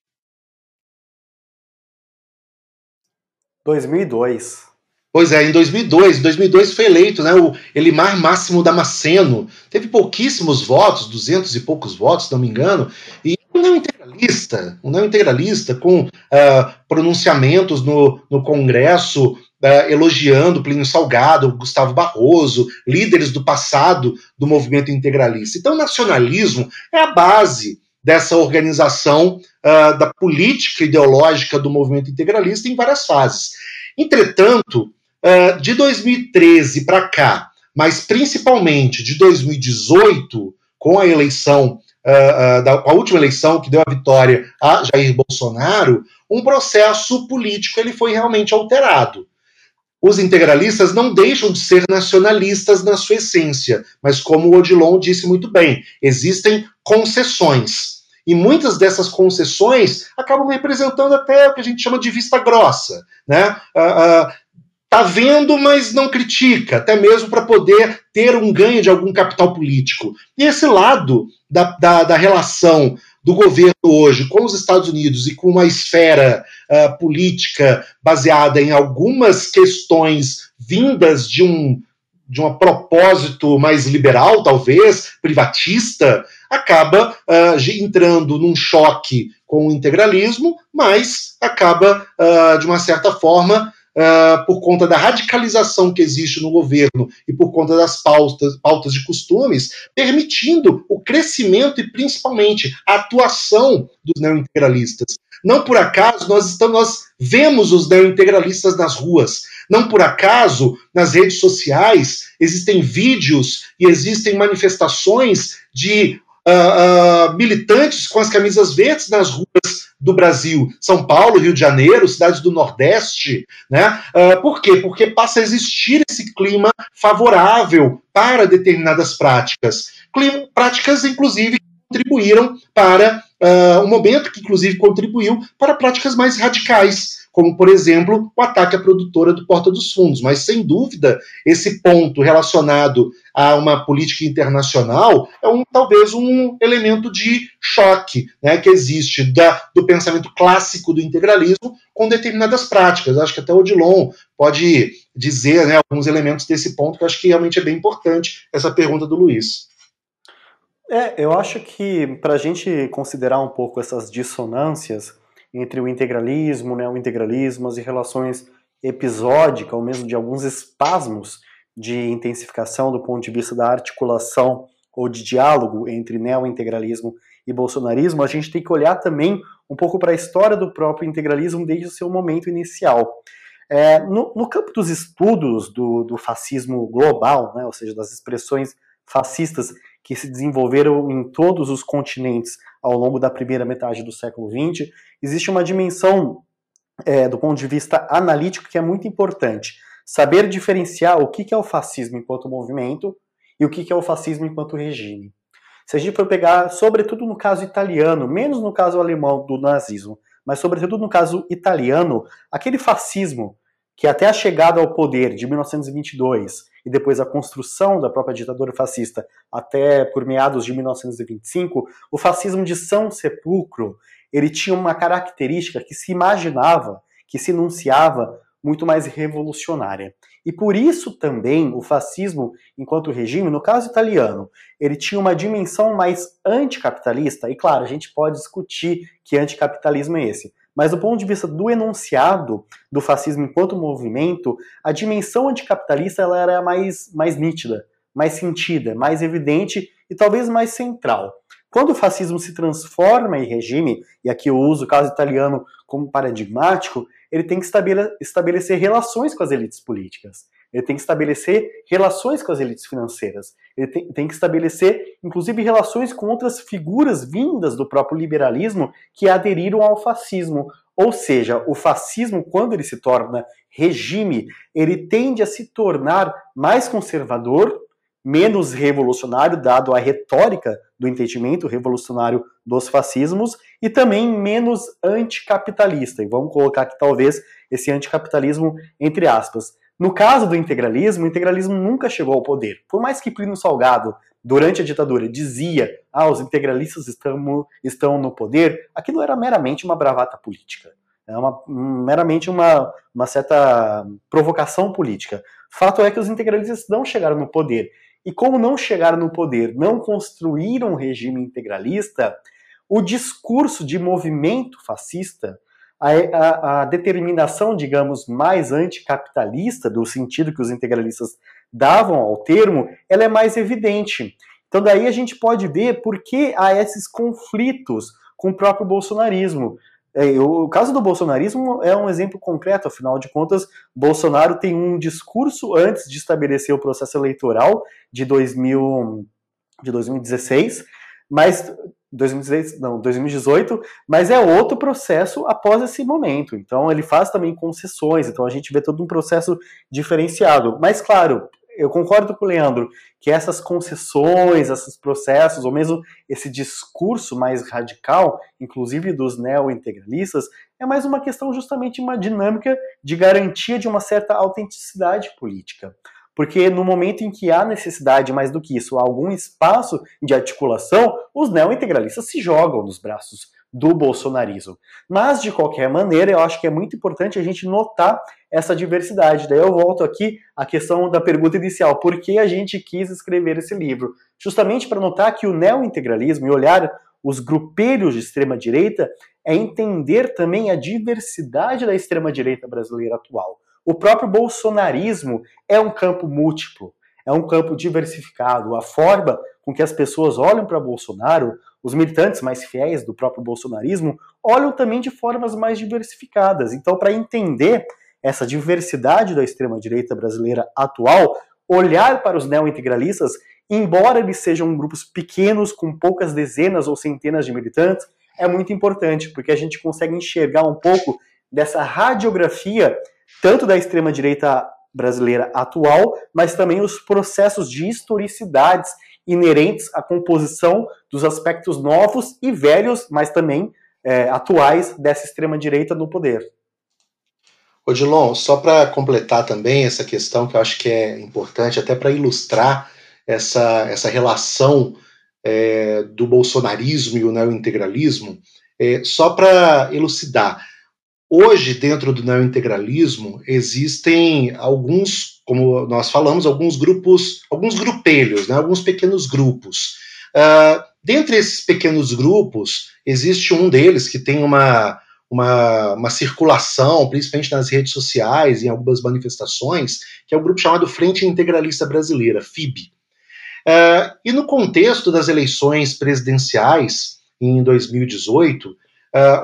2002. Pois é, em 2002, em 2002 foi eleito né, o Elimar Máximo Damasceno. Teve pouquíssimos votos, duzentos e poucos votos, se não me engano, e um não integralista, um não integralista, com uh, pronunciamentos no, no Congresso uh, elogiando Plínio Salgado, Gustavo Barroso, líderes do passado do movimento integralista. Então, o nacionalismo é a base dessa organização uh, da política ideológica do movimento integralista em várias fases. Entretanto, uh, de 2013 para cá, mas principalmente de 2018, com a eleição, uh, da, com a última eleição que deu a vitória a Jair Bolsonaro, um processo político ele foi realmente alterado os integralistas não deixam de ser nacionalistas na sua essência, mas como o Odilon disse muito bem, existem concessões. E muitas dessas concessões acabam representando até o que a gente chama de vista grossa. Né? Uh, uh, tá vendo, mas não critica, até mesmo para poder ter um ganho de algum capital político. E esse lado da, da, da relação do governo hoje com os Estados Unidos e com uma esfera uh, política baseada em algumas questões vindas de um de um propósito mais liberal, talvez, privatista, acaba uh, entrando num choque com o integralismo, mas acaba, uh, de uma certa forma, uh, por conta da radicalização que existe no governo e por conta das pautas, pautas de costumes, permitindo o crescimento e principalmente a atuação dos neointegralistas. Não por acaso nós estamos, nós vemos os neointegralistas nas ruas. Não por acaso nas redes sociais existem vídeos e existem manifestações de uh, militantes com as camisas verdes nas ruas do Brasil, São Paulo, Rio de Janeiro, cidades do Nordeste, né? Uh, por quê? Porque passa a existir esse clima favorável para determinadas práticas, clima, práticas inclusive que contribuíram para uh, um momento que inclusive contribuiu para práticas mais radicais, como por exemplo o ataque à produtora do Porta dos Fundos. Mas sem dúvida esse ponto relacionado a uma política internacional é um talvez um elemento de choque né, que existe da, do pensamento clássico do integralismo com determinadas práticas. Acho que até o Odilon pode dizer né, alguns elementos desse ponto que acho que realmente é bem importante essa pergunta do Luiz. É, eu acho que para a gente considerar um pouco essas dissonâncias entre o integralismo, né, o integralismo, as relações episódicas, ou mesmo de alguns espasmos de intensificação do ponto de vista da articulação ou de diálogo entre neo-integralismo e bolsonarismo, a gente tem que olhar também um pouco para a história do próprio integralismo desde o seu momento inicial. É, no, no, campo dos estudos do, do fascismo global, né, ou seja, das expressões fascistas que se desenvolveram em todos os continentes ao longo da primeira metade do século XX, existe uma dimensão é, do ponto de vista analítico que é muito importante saber diferenciar o que é o fascismo enquanto movimento e o que é o fascismo enquanto regime. Se a gente for pegar, sobretudo no caso italiano, menos no caso alemão do nazismo, mas sobretudo no caso italiano, aquele fascismo que até a chegada ao poder de 1922 e depois a construção da própria ditadura fascista até por meados de 1925, o fascismo de São Sepulcro, ele tinha uma característica que se imaginava, que se enunciava muito mais revolucionária. E por isso também o fascismo, enquanto regime, no caso italiano, ele tinha uma dimensão mais anticapitalista, e claro, a gente pode discutir que anticapitalismo é esse, mas do ponto de vista do enunciado do fascismo enquanto movimento, a dimensão anticapitalista ela era mais, mais nítida, mais sentida, mais evidente e talvez mais central. Quando o fascismo se transforma em regime, e aqui eu uso o caso italiano como paradigmático, ele tem que estabelecer relações com as elites políticas, ele tem que estabelecer relações com as elites financeiras, ele tem, que estabelecer, inclusive, relações com outras figuras vindas do próprio liberalismo que aderiram ao fascismo. Ou seja, o fascismo, quando ele se torna regime, ele tende a se tornar mais conservador, menos revolucionário, dado a retórica do entendimento revolucionário dos fascismos, e também menos anticapitalista. E vamos colocar aqui, talvez, esse anticapitalismo entre aspas. No caso do integralismo, o integralismo nunca chegou ao poder. Por mais que Plínio Salgado, durante a ditadura, dizia ah, os integralistas estão, estão no poder, aquilo era meramente uma bravata política. É uma, meramente uma, uma certa provocação política. Fato é que os integralistas não chegaram no poder. E como não chegaram no poder, não construíram um regime integralista, o discurso de movimento fascista, a, a, a determinação, digamos, mais anticapitalista, do sentido que os integralistas davam ao termo, ela é mais evidente. Então daí a gente pode ver por que há esses conflitos com o próprio bolsonarismo. É, o caso do bolsonarismo é um exemplo concreto, afinal de contas, Bolsonaro tem um discurso antes de estabelecer o processo eleitoral de, 2000, de 2016, mas 2016, não, 2018, mas é outro processo após esse momento. Então ele faz também concessões, então a gente vê todo um processo diferenciado. Mas claro, eu concordo com o Leandro que essas concessões, esses processos, ou mesmo esse discurso mais radical, inclusive dos neo-integralistas, é mais uma questão justamente uma dinâmica de garantia de uma certa autenticidade política. Porque no momento em que há necessidade, mais do que isso, algum espaço de articulação, os neo-integralistas se jogam nos braços do bolsonarismo. Mas, de qualquer maneira, eu acho que é muito importante a gente notar essa diversidade. Daí eu volto aqui à questão da pergunta inicial: por que a gente quis escrever esse livro? Justamente para notar que o neo-integralismo e olhar os grupelhos de extrema-direita é entender também a diversidade da extrema-direita brasileira atual. O próprio bolsonarismo é um campo múltiplo, é um campo diversificado. A forma com que as pessoas olham para Bolsonaro, os militantes mais fiéis do próprio bolsonarismo, olham também de formas mais diversificadas. Então, para entender essa diversidade da extrema-direita brasileira atual, olhar para os neo-integralistas, embora eles sejam grupos pequenos, com poucas dezenas ou centenas de militantes, é muito importante, porque a gente consegue enxergar um pouco dessa radiografia, tanto da extrema-direita brasileira atual, mas também os processos de historicidades inerentes à composição dos aspectos novos e velhos, mas também é, atuais dessa extrema-direita no poder. Odilon, só para completar também essa questão que eu acho que é importante, até para ilustrar essa, essa relação é, do bolsonarismo e o neointegralismo, é, só para elucidar. Hoje, dentro do neointegralismo, existem alguns, como nós falamos, alguns grupos, alguns grupelhos, né, alguns pequenos grupos. Uh, dentre esses pequenos grupos, existe um deles que tem uma, uma, uma, circulação, principalmente nas redes sociais, em algumas manifestações, que é o grupo chamado Frente Integralista Brasileira, FIB. Uh, e no contexto das eleições presidenciais, em 2018, uh,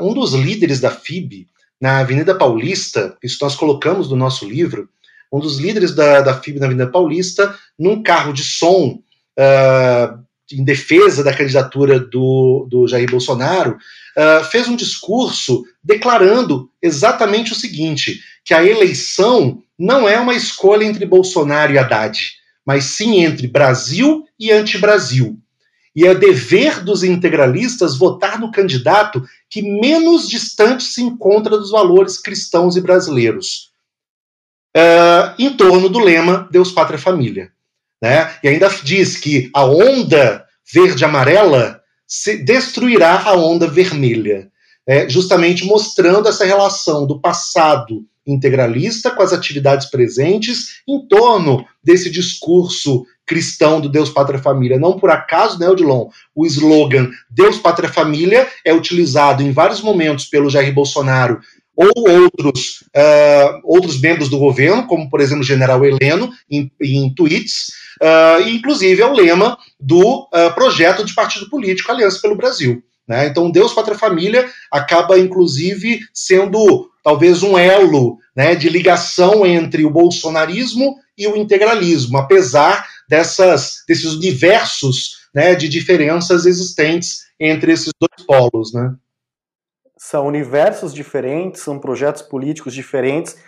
um dos líderes da FIB na Avenida Paulista, isso nós colocamos no nosso livro, um dos líderes da, da FIB na Avenida Paulista, num carro de som uh, em defesa da candidatura do, do Jair Bolsonaro, uh, fez um discurso declarando exatamente o seguinte: que a eleição não é uma escolha entre Bolsonaro e Haddad, mas sim entre Brasil e anti-Brasil. E é dever dos integralistas votar no candidato que menos distante se encontra dos valores cristãos e brasileiros. Uh, em torno do lema Deus, Pátria, Família. Né? E ainda diz que a onda verde-amarela destruirá a onda vermelha, é, justamente mostrando essa relação do passado integralista com as atividades presentes em torno desse discurso cristão do Deus, Pátria, Família. Não por acaso, né, Odilon, o slogan Deus, Pátria, Família é utilizado em vários momentos pelo Jair Bolsonaro ou outros, uh, outros membros do governo, como, por exemplo, o general Heleno, em, em tweets, uh, inclusive é o lema do uh, projeto de partido político Aliança pelo Brasil. Né? Então, Deus, Pátria, Família acaba, inclusive, sendo talvez um elo né, de ligação entre o bolsonarismo e o integralismo, apesar dessas, desses universos né, de diferenças existentes entre esses dois polos. Né? São universos diferentes, são projetos políticos diferentes,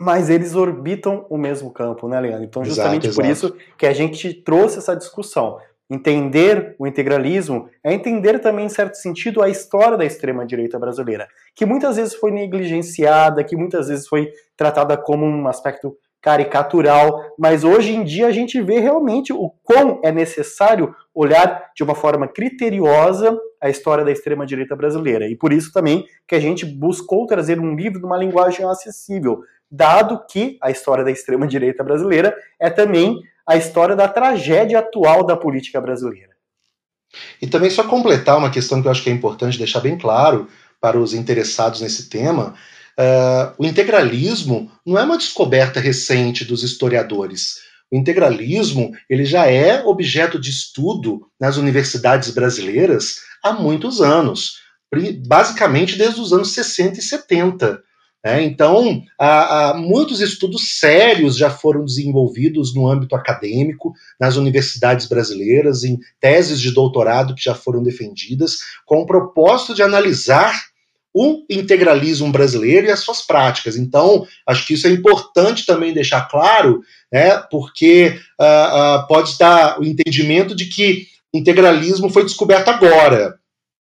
mas eles orbitam o mesmo campo, né, Leandro? Então, justamente exato, por exato. isso que a gente trouxe essa discussão. Entender o integralismo é entender também, em certo sentido, a história da extrema-direita brasileira, que muitas vezes foi negligenciada, que muitas vezes foi tratada como um aspecto caricatural, mas hoje em dia a gente vê realmente o quão é necessário olhar de uma forma criteriosa a história da extrema-direita brasileira. E por isso também que a gente buscou trazer um livro de uma linguagem acessível, dado que a história da extrema-direita brasileira é também a história da tragédia atual da política brasileira. E também só completar uma questão que eu acho que é importante deixar bem claro para os interessados nesse tema, Uh, o integralismo não é uma descoberta recente dos historiadores. O integralismo ele já é objeto de estudo nas universidades brasileiras há muitos anos, basicamente desde os anos 60 e 70. Né? Então, há, há muitos estudos sérios já foram desenvolvidos no âmbito acadêmico, nas universidades brasileiras, em teses de doutorado que já foram defendidas, com o propósito de analisar o integralismo brasileiro e as suas práticas. Então, acho que isso é importante também deixar claro, né, porque uh, uh, pode dar o entendimento de que integralismo foi descoberto agora.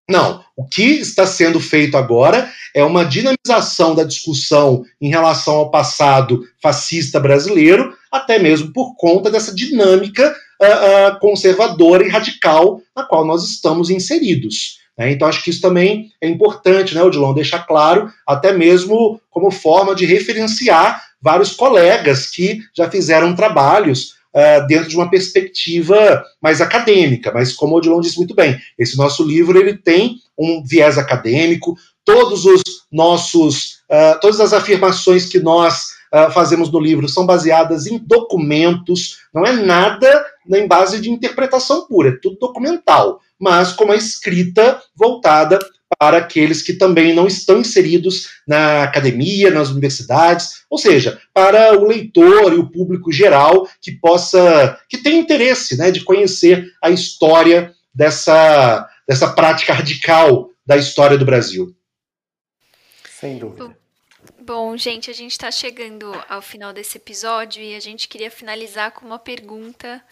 Não, o que está sendo feito agora é uma dinamização da discussão em relação ao passado fascista brasileiro, até mesmo por conta dessa dinâmica uh, conservadora e radical na qual nós estamos inseridos. Né? Então, acho que isso também é importante, né, Odilon, deixar claro, até mesmo como forma de referenciar vários colegas que já fizeram trabalhos uh, dentro de uma perspectiva mais acadêmica. Mas, como o Odilon disse muito bem, esse nosso livro ele tem um viés acadêmico, todos os nossos, uh, todas as afirmações que nós uh, fazemos no livro são baseadas em documentos, não é nada em base de interpretação pura, é tudo documental mas com uma escrita voltada para aqueles que também não estão inseridos na academia, nas universidades, ou seja, para o leitor e o público geral que possa, que tem interesse, né, de conhecer a história dessa, dessa prática radical da história do Brasil. Sem dúvida. Bom, gente, a gente está chegando ao final desse episódio e a gente queria finalizar com uma pergunta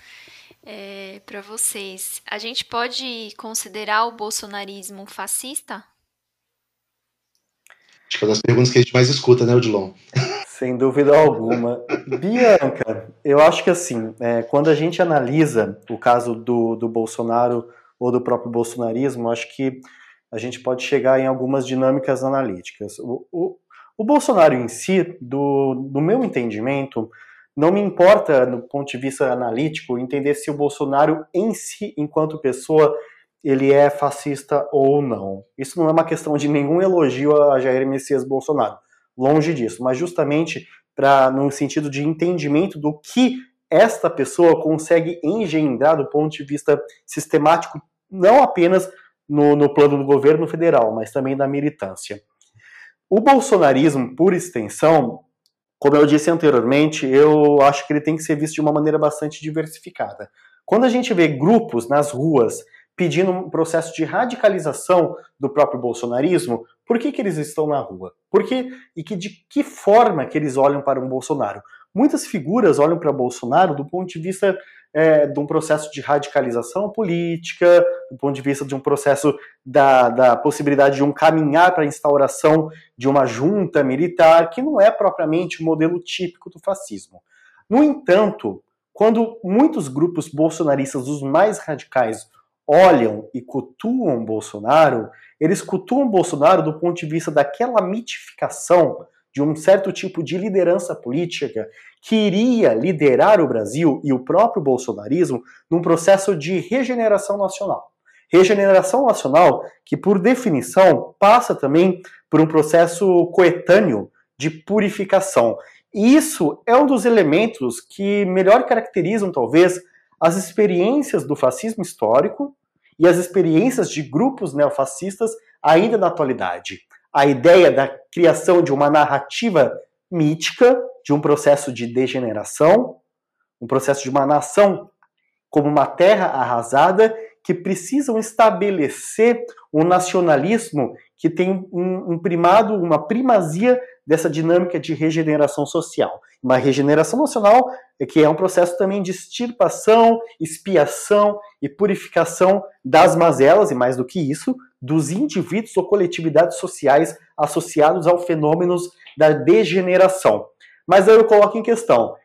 é, para vocês. A gente pode considerar o bolsonarismo fascista? Acho que é uma das perguntas que a gente mais escuta, né, Odilon? Sem dúvida alguma. Bianca, eu acho que assim, é, quando a gente analisa o caso do, do Bolsonaro ou do próprio bolsonarismo, acho que a gente pode chegar em algumas dinâmicas analíticas. O, o, o Bolsonaro em si, do, do meu entendimento, não me importa, do ponto de vista analítico, entender se o Bolsonaro em si, enquanto pessoa, ele é fascista ou não. Isso não é uma questão de nenhum elogio a Jair Messias Bolsonaro. Longe disso, mas justamente para no sentido de entendimento do que esta pessoa consegue engendrar do ponto de vista sistemático, não apenas no, no plano do governo federal, mas também da militância. O bolsonarismo, por extensão, como eu disse anteriormente, eu acho que ele tem que ser visto de uma maneira bastante diversificada. Quando a gente vê grupos nas ruas pedindo um processo de radicalização do próprio bolsonarismo, por que, que eles estão na rua? Por que, e que, de que forma que eles olham para um Bolsonaro? Muitas figuras olham para Bolsonaro do ponto de vista é, de um processo de radicalização política, do ponto de vista de um processo da, da possibilidade de um caminhar para a instauração de uma junta militar, que não é propriamente o modelo típico do fascismo. No entanto, quando muitos grupos bolsonaristas, os mais radicais, olham e cultuam Bolsonaro, eles cultuam Bolsonaro do ponto de vista daquela mitificação de um certo tipo de liderança política que iria liderar o Brasil e o próprio bolsonarismo num processo de regeneração nacional. Regeneração nacional que, por definição, passa também por um processo coetâneo de purificação. E isso é um dos elementos que melhor caracterizam, talvez, as experiências do fascismo histórico e as experiências de grupos neofascistas ainda na atualidade. A ideia da criação de uma narrativa mítica de um processo de degeneração, um processo de uma nação como uma terra arrasada que precisam estabelecer um nacionalismo que tem um, primado, uma primazia dessa dinâmica de regeneração social. Uma regeneração nacional é que é um processo também de extirpação, expiação e purificação das mazelas, e mais do que isso, dos indivíduos ou coletividades sociais associados ao fenômenos da degeneração. Mas aí eu coloco em questão: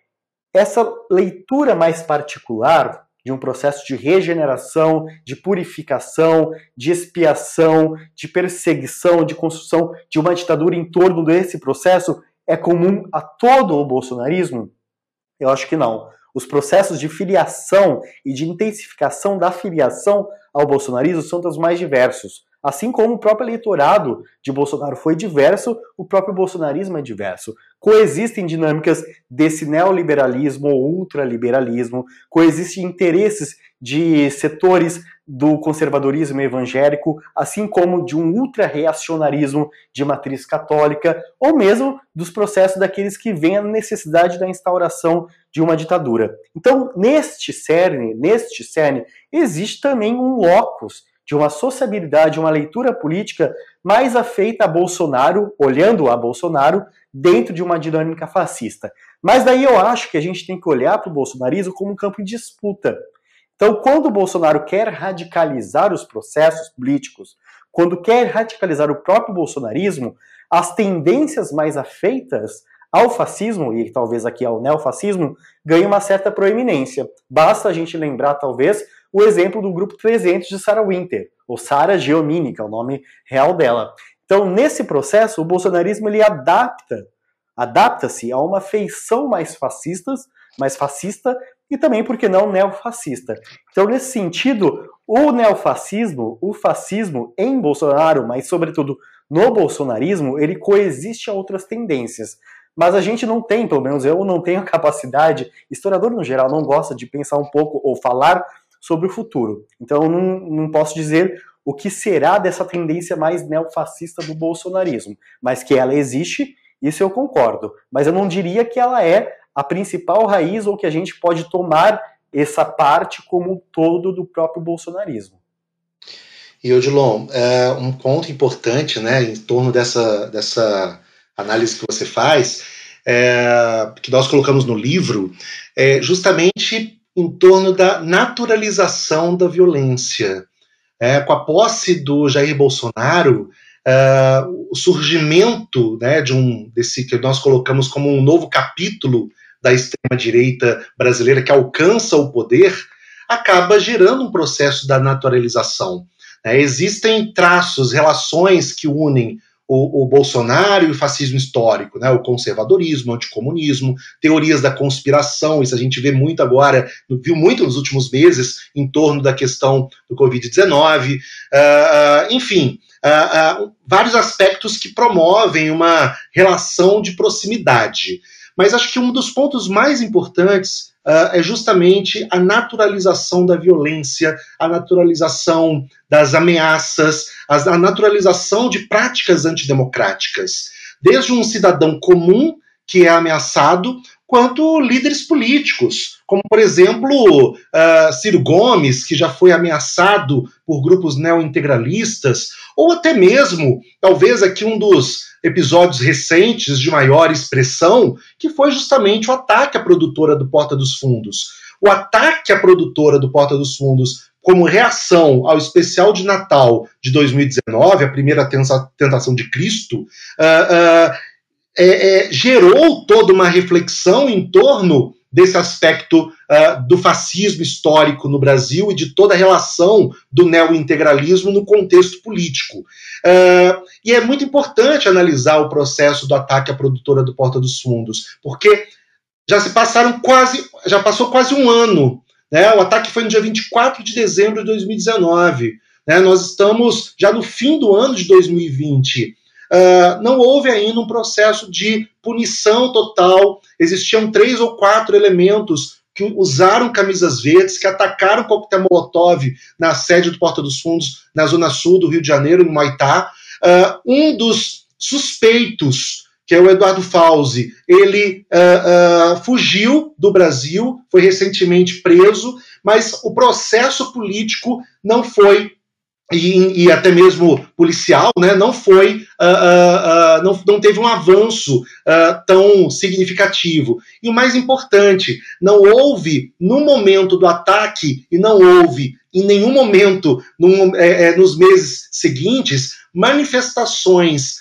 essa leitura mais particular de um processo de regeneração, de purificação, de expiação, de perseguição, de construção de uma ditadura em torno desse processo é comum a todo o bolsonarismo? Eu acho que não. Os processos de filiação e de intensificação da filiação ao bolsonarismo são dos mais diversos. Assim como o próprio eleitorado de Bolsonaro foi diverso, o próprio bolsonarismo é diverso. Coexistem dinâmicas desse neoliberalismo ou ultraliberalismo, coexistem interesses de setores do conservadorismo evangélico, assim como de um ultra-reacionarismo de matriz católica, ou mesmo dos processos daqueles que veem a necessidade da instauração de uma ditadura. Então, neste cerne, neste cerne, existe também um locus de uma sociabilidade, uma leitura política mais afeita a Bolsonaro, olhando a Bolsonaro, dentro de uma dinâmica fascista. Mas daí eu acho que a gente tem que olhar para o bolsonarismo como um campo de disputa. Então, quando o Bolsonaro quer radicalizar os processos políticos, quando quer radicalizar o próprio bolsonarismo, as tendências mais afeitas ao fascismo, e talvez aqui ao neofascismo, ganham uma certa proeminência. Basta a gente lembrar, talvez, o exemplo do grupo 300 de Sarah Winter, ou Sarah Geomini, que é o nome real dela. Então, nesse processo, o bolsonarismo ele adapta, adapta-se a uma feição mais fascista, mais fascista e também, por que não, neofascista. Então, nesse sentido, o neofascismo, o fascismo em Bolsonaro, mas sobretudo no bolsonarismo, ele coexiste a outras tendências. Mas a gente não tem, pelo menos eu não tenho capacidade, historiador no geral não gosta de pensar um pouco ou falar sobre o futuro. Então eu não, não posso dizer o que será dessa tendência mais neofascista do bolsonarismo, mas que ela existe, isso eu concordo. Mas eu não diria que ela é a principal raiz ou que a gente pode tomar essa parte como um todo do próprio bolsonarismo. E Odilon, é um ponto importante, né, em torno dessa, dessa análise que você faz, é, que nós colocamos no livro, é justamente em torno da naturalização da violência. É, com a posse do Jair Bolsonaro, é, o surgimento né, de um desse que nós colocamos como um novo capítulo da extrema direita brasileira que alcança o poder, acaba gerando um processo da naturalização. É, existem traços, relações que unem o, o, Bolsonaro e o fascismo histórico, né? o conservadorismo, o anticomunismo, teorias da conspiração, isso a gente vê muito agora, viu muito nos últimos meses em torno da questão do Covid-19, uh, ah, enfim, uh, uh, vários aspectos que promovem uma relação de proximidade. Mas acho que um dos pontos mais importantes uh, é justamente a naturalização da violência, a naturalização das ameaças, a naturalização de práticas antidemocráticas. Desde um cidadão comum que é ameaçado, quanto líderes políticos, como por exemplo uh, Ciro Gomes, que já foi ameaçado por grupos neointegralistas, ou até mesmo, talvez aqui um dos episódios recentes de maior expressão, que foi justamente o ataque à produtora do Porta dos Fundos. O ataque à produtora do Porta dos Fundos como reação ao especial de Natal de 2019, a primeira tentação de Cristo, uh, uh, é, é, gerou toda uma reflexão em torno desse aspecto uh, do fascismo histórico no Brasil e de toda a relação do neointegralismo no contexto político. Uh, e é muito importante analisar o processo do ataque à produtora do Porta dos Fundos, porque já se passaram quase, já passou quase um ano. Né? O ataque foi no dia 24 de dezembro de 2019. Né? Nós estamos já no fim do ano de 2020. Uh, não houve ainda um processo de punição total. Existiam três ou quatro elementos que usaram camisas verdes, que atacaram o coquetel Molotov na sede do Porta dos Fundos, na zona sul do Rio de Janeiro, em Maitá. Uh, um dos suspeitos, que é o Eduardo Fauzi, ele uh, fugiu do Brasil, foi recentemente preso, mas o processo político não foi e, e, até mesmo policial, né, não foi, uh, uh, uh, não, não teve um avanço tão significativo. E o mais importante, não houve no momento do ataque e não houve em nenhum momento num, é, é, nos meses seguintes manifestações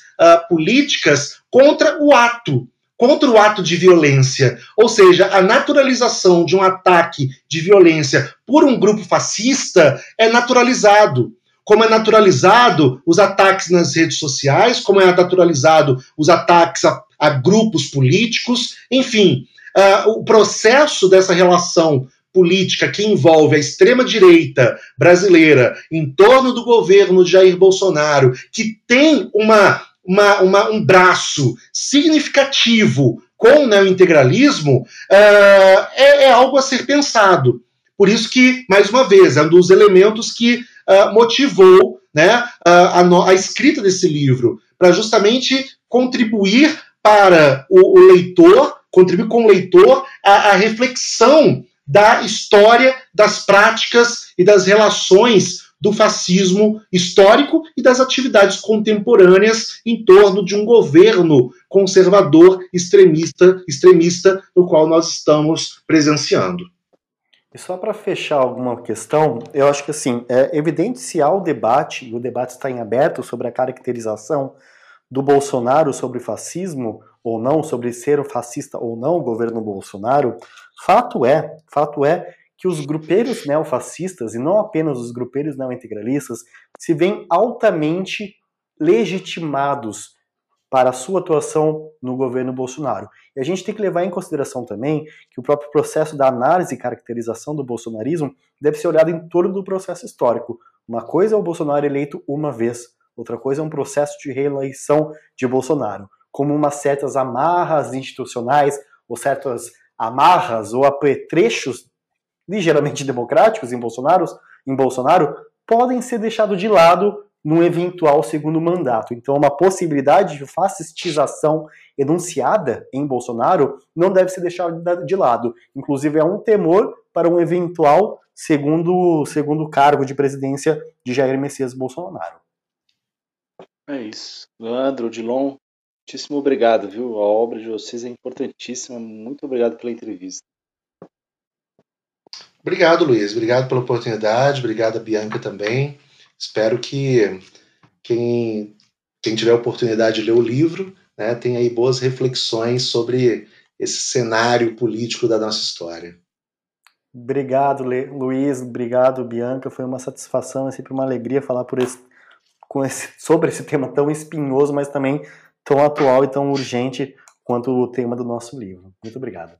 políticas contra o ato, contra o ato de violência, ou seja, a naturalização de um ataque de violência por um grupo fascista é naturalizado. Como é naturalizado os ataques nas redes sociais, como é naturalizado os ataques a, a grupos políticos, enfim, uh, o processo dessa relação política que envolve a extrema-direita brasileira em torno do governo de Jair Bolsonaro, que tem uma uma, uma, um braço significativo com o neointegralismo, uh, é, é, algo a ser pensado. Por isso que, mais uma vez, é um dos elementos que uh, motivou né, a, a, a, escrita desse livro, para justamente contribuir para o, o, leitor, contribuir com o leitor a, a reflexão da história, das práticas e das relações do fascismo histórico e das atividades contemporâneas em torno de um governo conservador extremista, extremista no qual nós estamos presenciando. E só para fechar alguma questão, eu acho que assim, é evidente se há o debate, e o debate está em aberto sobre a caracterização do Bolsonaro sobre fascismo ou não, sobre ser fascista ou não o governo Bolsonaro, fato é, fato é que os grupeiros neofascistas, e não apenas os grupeiros neointegralistas, se veem altamente legitimados para a sua atuação no governo Bolsonaro. E a gente tem que levar em consideração também que o próprio processo da análise e caracterização do bolsonarismo deve ser olhado em torno do processo histórico. Uma coisa é o Bolsonaro eleito uma vez, outra coisa é um processo de reeleição de Bolsonaro, como umas certas amarras institucionais ou certas amarras ou apetrechos ligeiramente democráticos em Bolsonaro, em Bolsonaro podem ser deixados de lado num eventual segundo mandato. Então, uma possibilidade de fascistização enunciada em Bolsonaro não deve ser deixada de lado. Inclusive, é um temor para um eventual segundo, segundo cargo de presidência de Jair Messias Bolsonaro. É isso. Leandro, Dilon, muitíssimo obrigado, viu? A obra de vocês é importantíssima. Muito obrigado pela entrevista. Obrigado, Luiz. Obrigado pela oportunidade. Obrigado Bianca também. Espero que quem, quem tiver oportunidade de ler o livro né, tenha aí boas reflexões sobre esse cenário político da nossa história. Obrigado, Luiz. Obrigado, Bianca. Foi uma satisfação, é sempre uma alegria falar por esse, com esse, sobre esse tema tão espinhoso, mas também tão atual e tão urgente quanto o tema do nosso livro. Muito obrigado.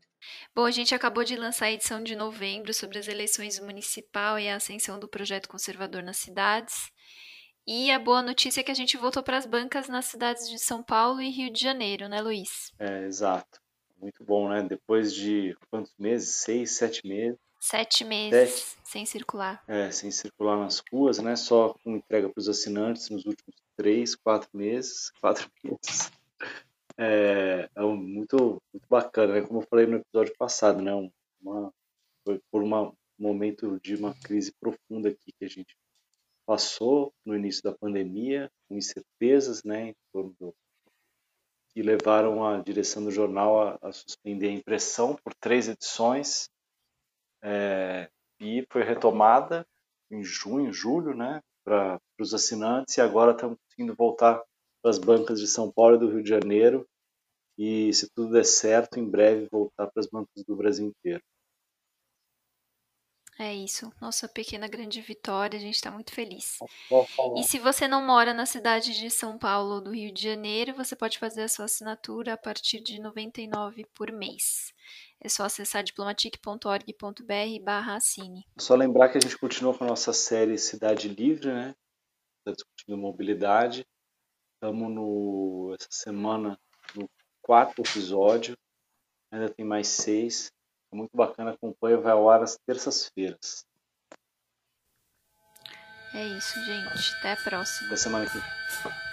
Bom, a gente acabou de lançar a edição de novembro sobre as eleições municipal e a ascensão do projeto conservador nas cidades. E a boa notícia é que a gente voltou para as bancas nas cidades de São Paulo e Rio de Janeiro, né, Luiz? É, exato. Muito bom, né? Depois de quantos meses? Seis, sete meses. Sete meses sete. sem circular. É, sem circular nas ruas, né? Só com entrega para os assinantes nos últimos três, quatro meses. Quatro meses é, é muito, muito bacana, né? Como eu falei no episódio passado, né? Uma, foi por um momento de uma crise profunda aqui que a gente passou no início da pandemia, com incertezas, né? Do, que levaram a direção do jornal a, a suspender a impressão por três edições é, e foi retomada em junho, julho, né? Para os assinantes e agora estamos conseguindo voltar as bancas de São Paulo e do Rio de Janeiro e, se tudo der certo, em breve voltar para as bancas do Brasil inteiro. É isso, nossa pequena grande vitória, a gente está muito feliz. E se você não mora na cidade de São Paulo ou do Rio de Janeiro, você pode fazer a sua assinatura a partir de R$ 99 por mês. É só acessar diplomatic.org.br barra assine. Só lembrar que a gente continua com a nossa série Cidade Livre, né? Está discutindo mobilidade. Estamos no essa semana no quarto episódio, ainda tem mais seis. É muito bacana, acompanha, vai ao ar às terças-feiras. É isso, gente. Até a próxima. Até semana que vem.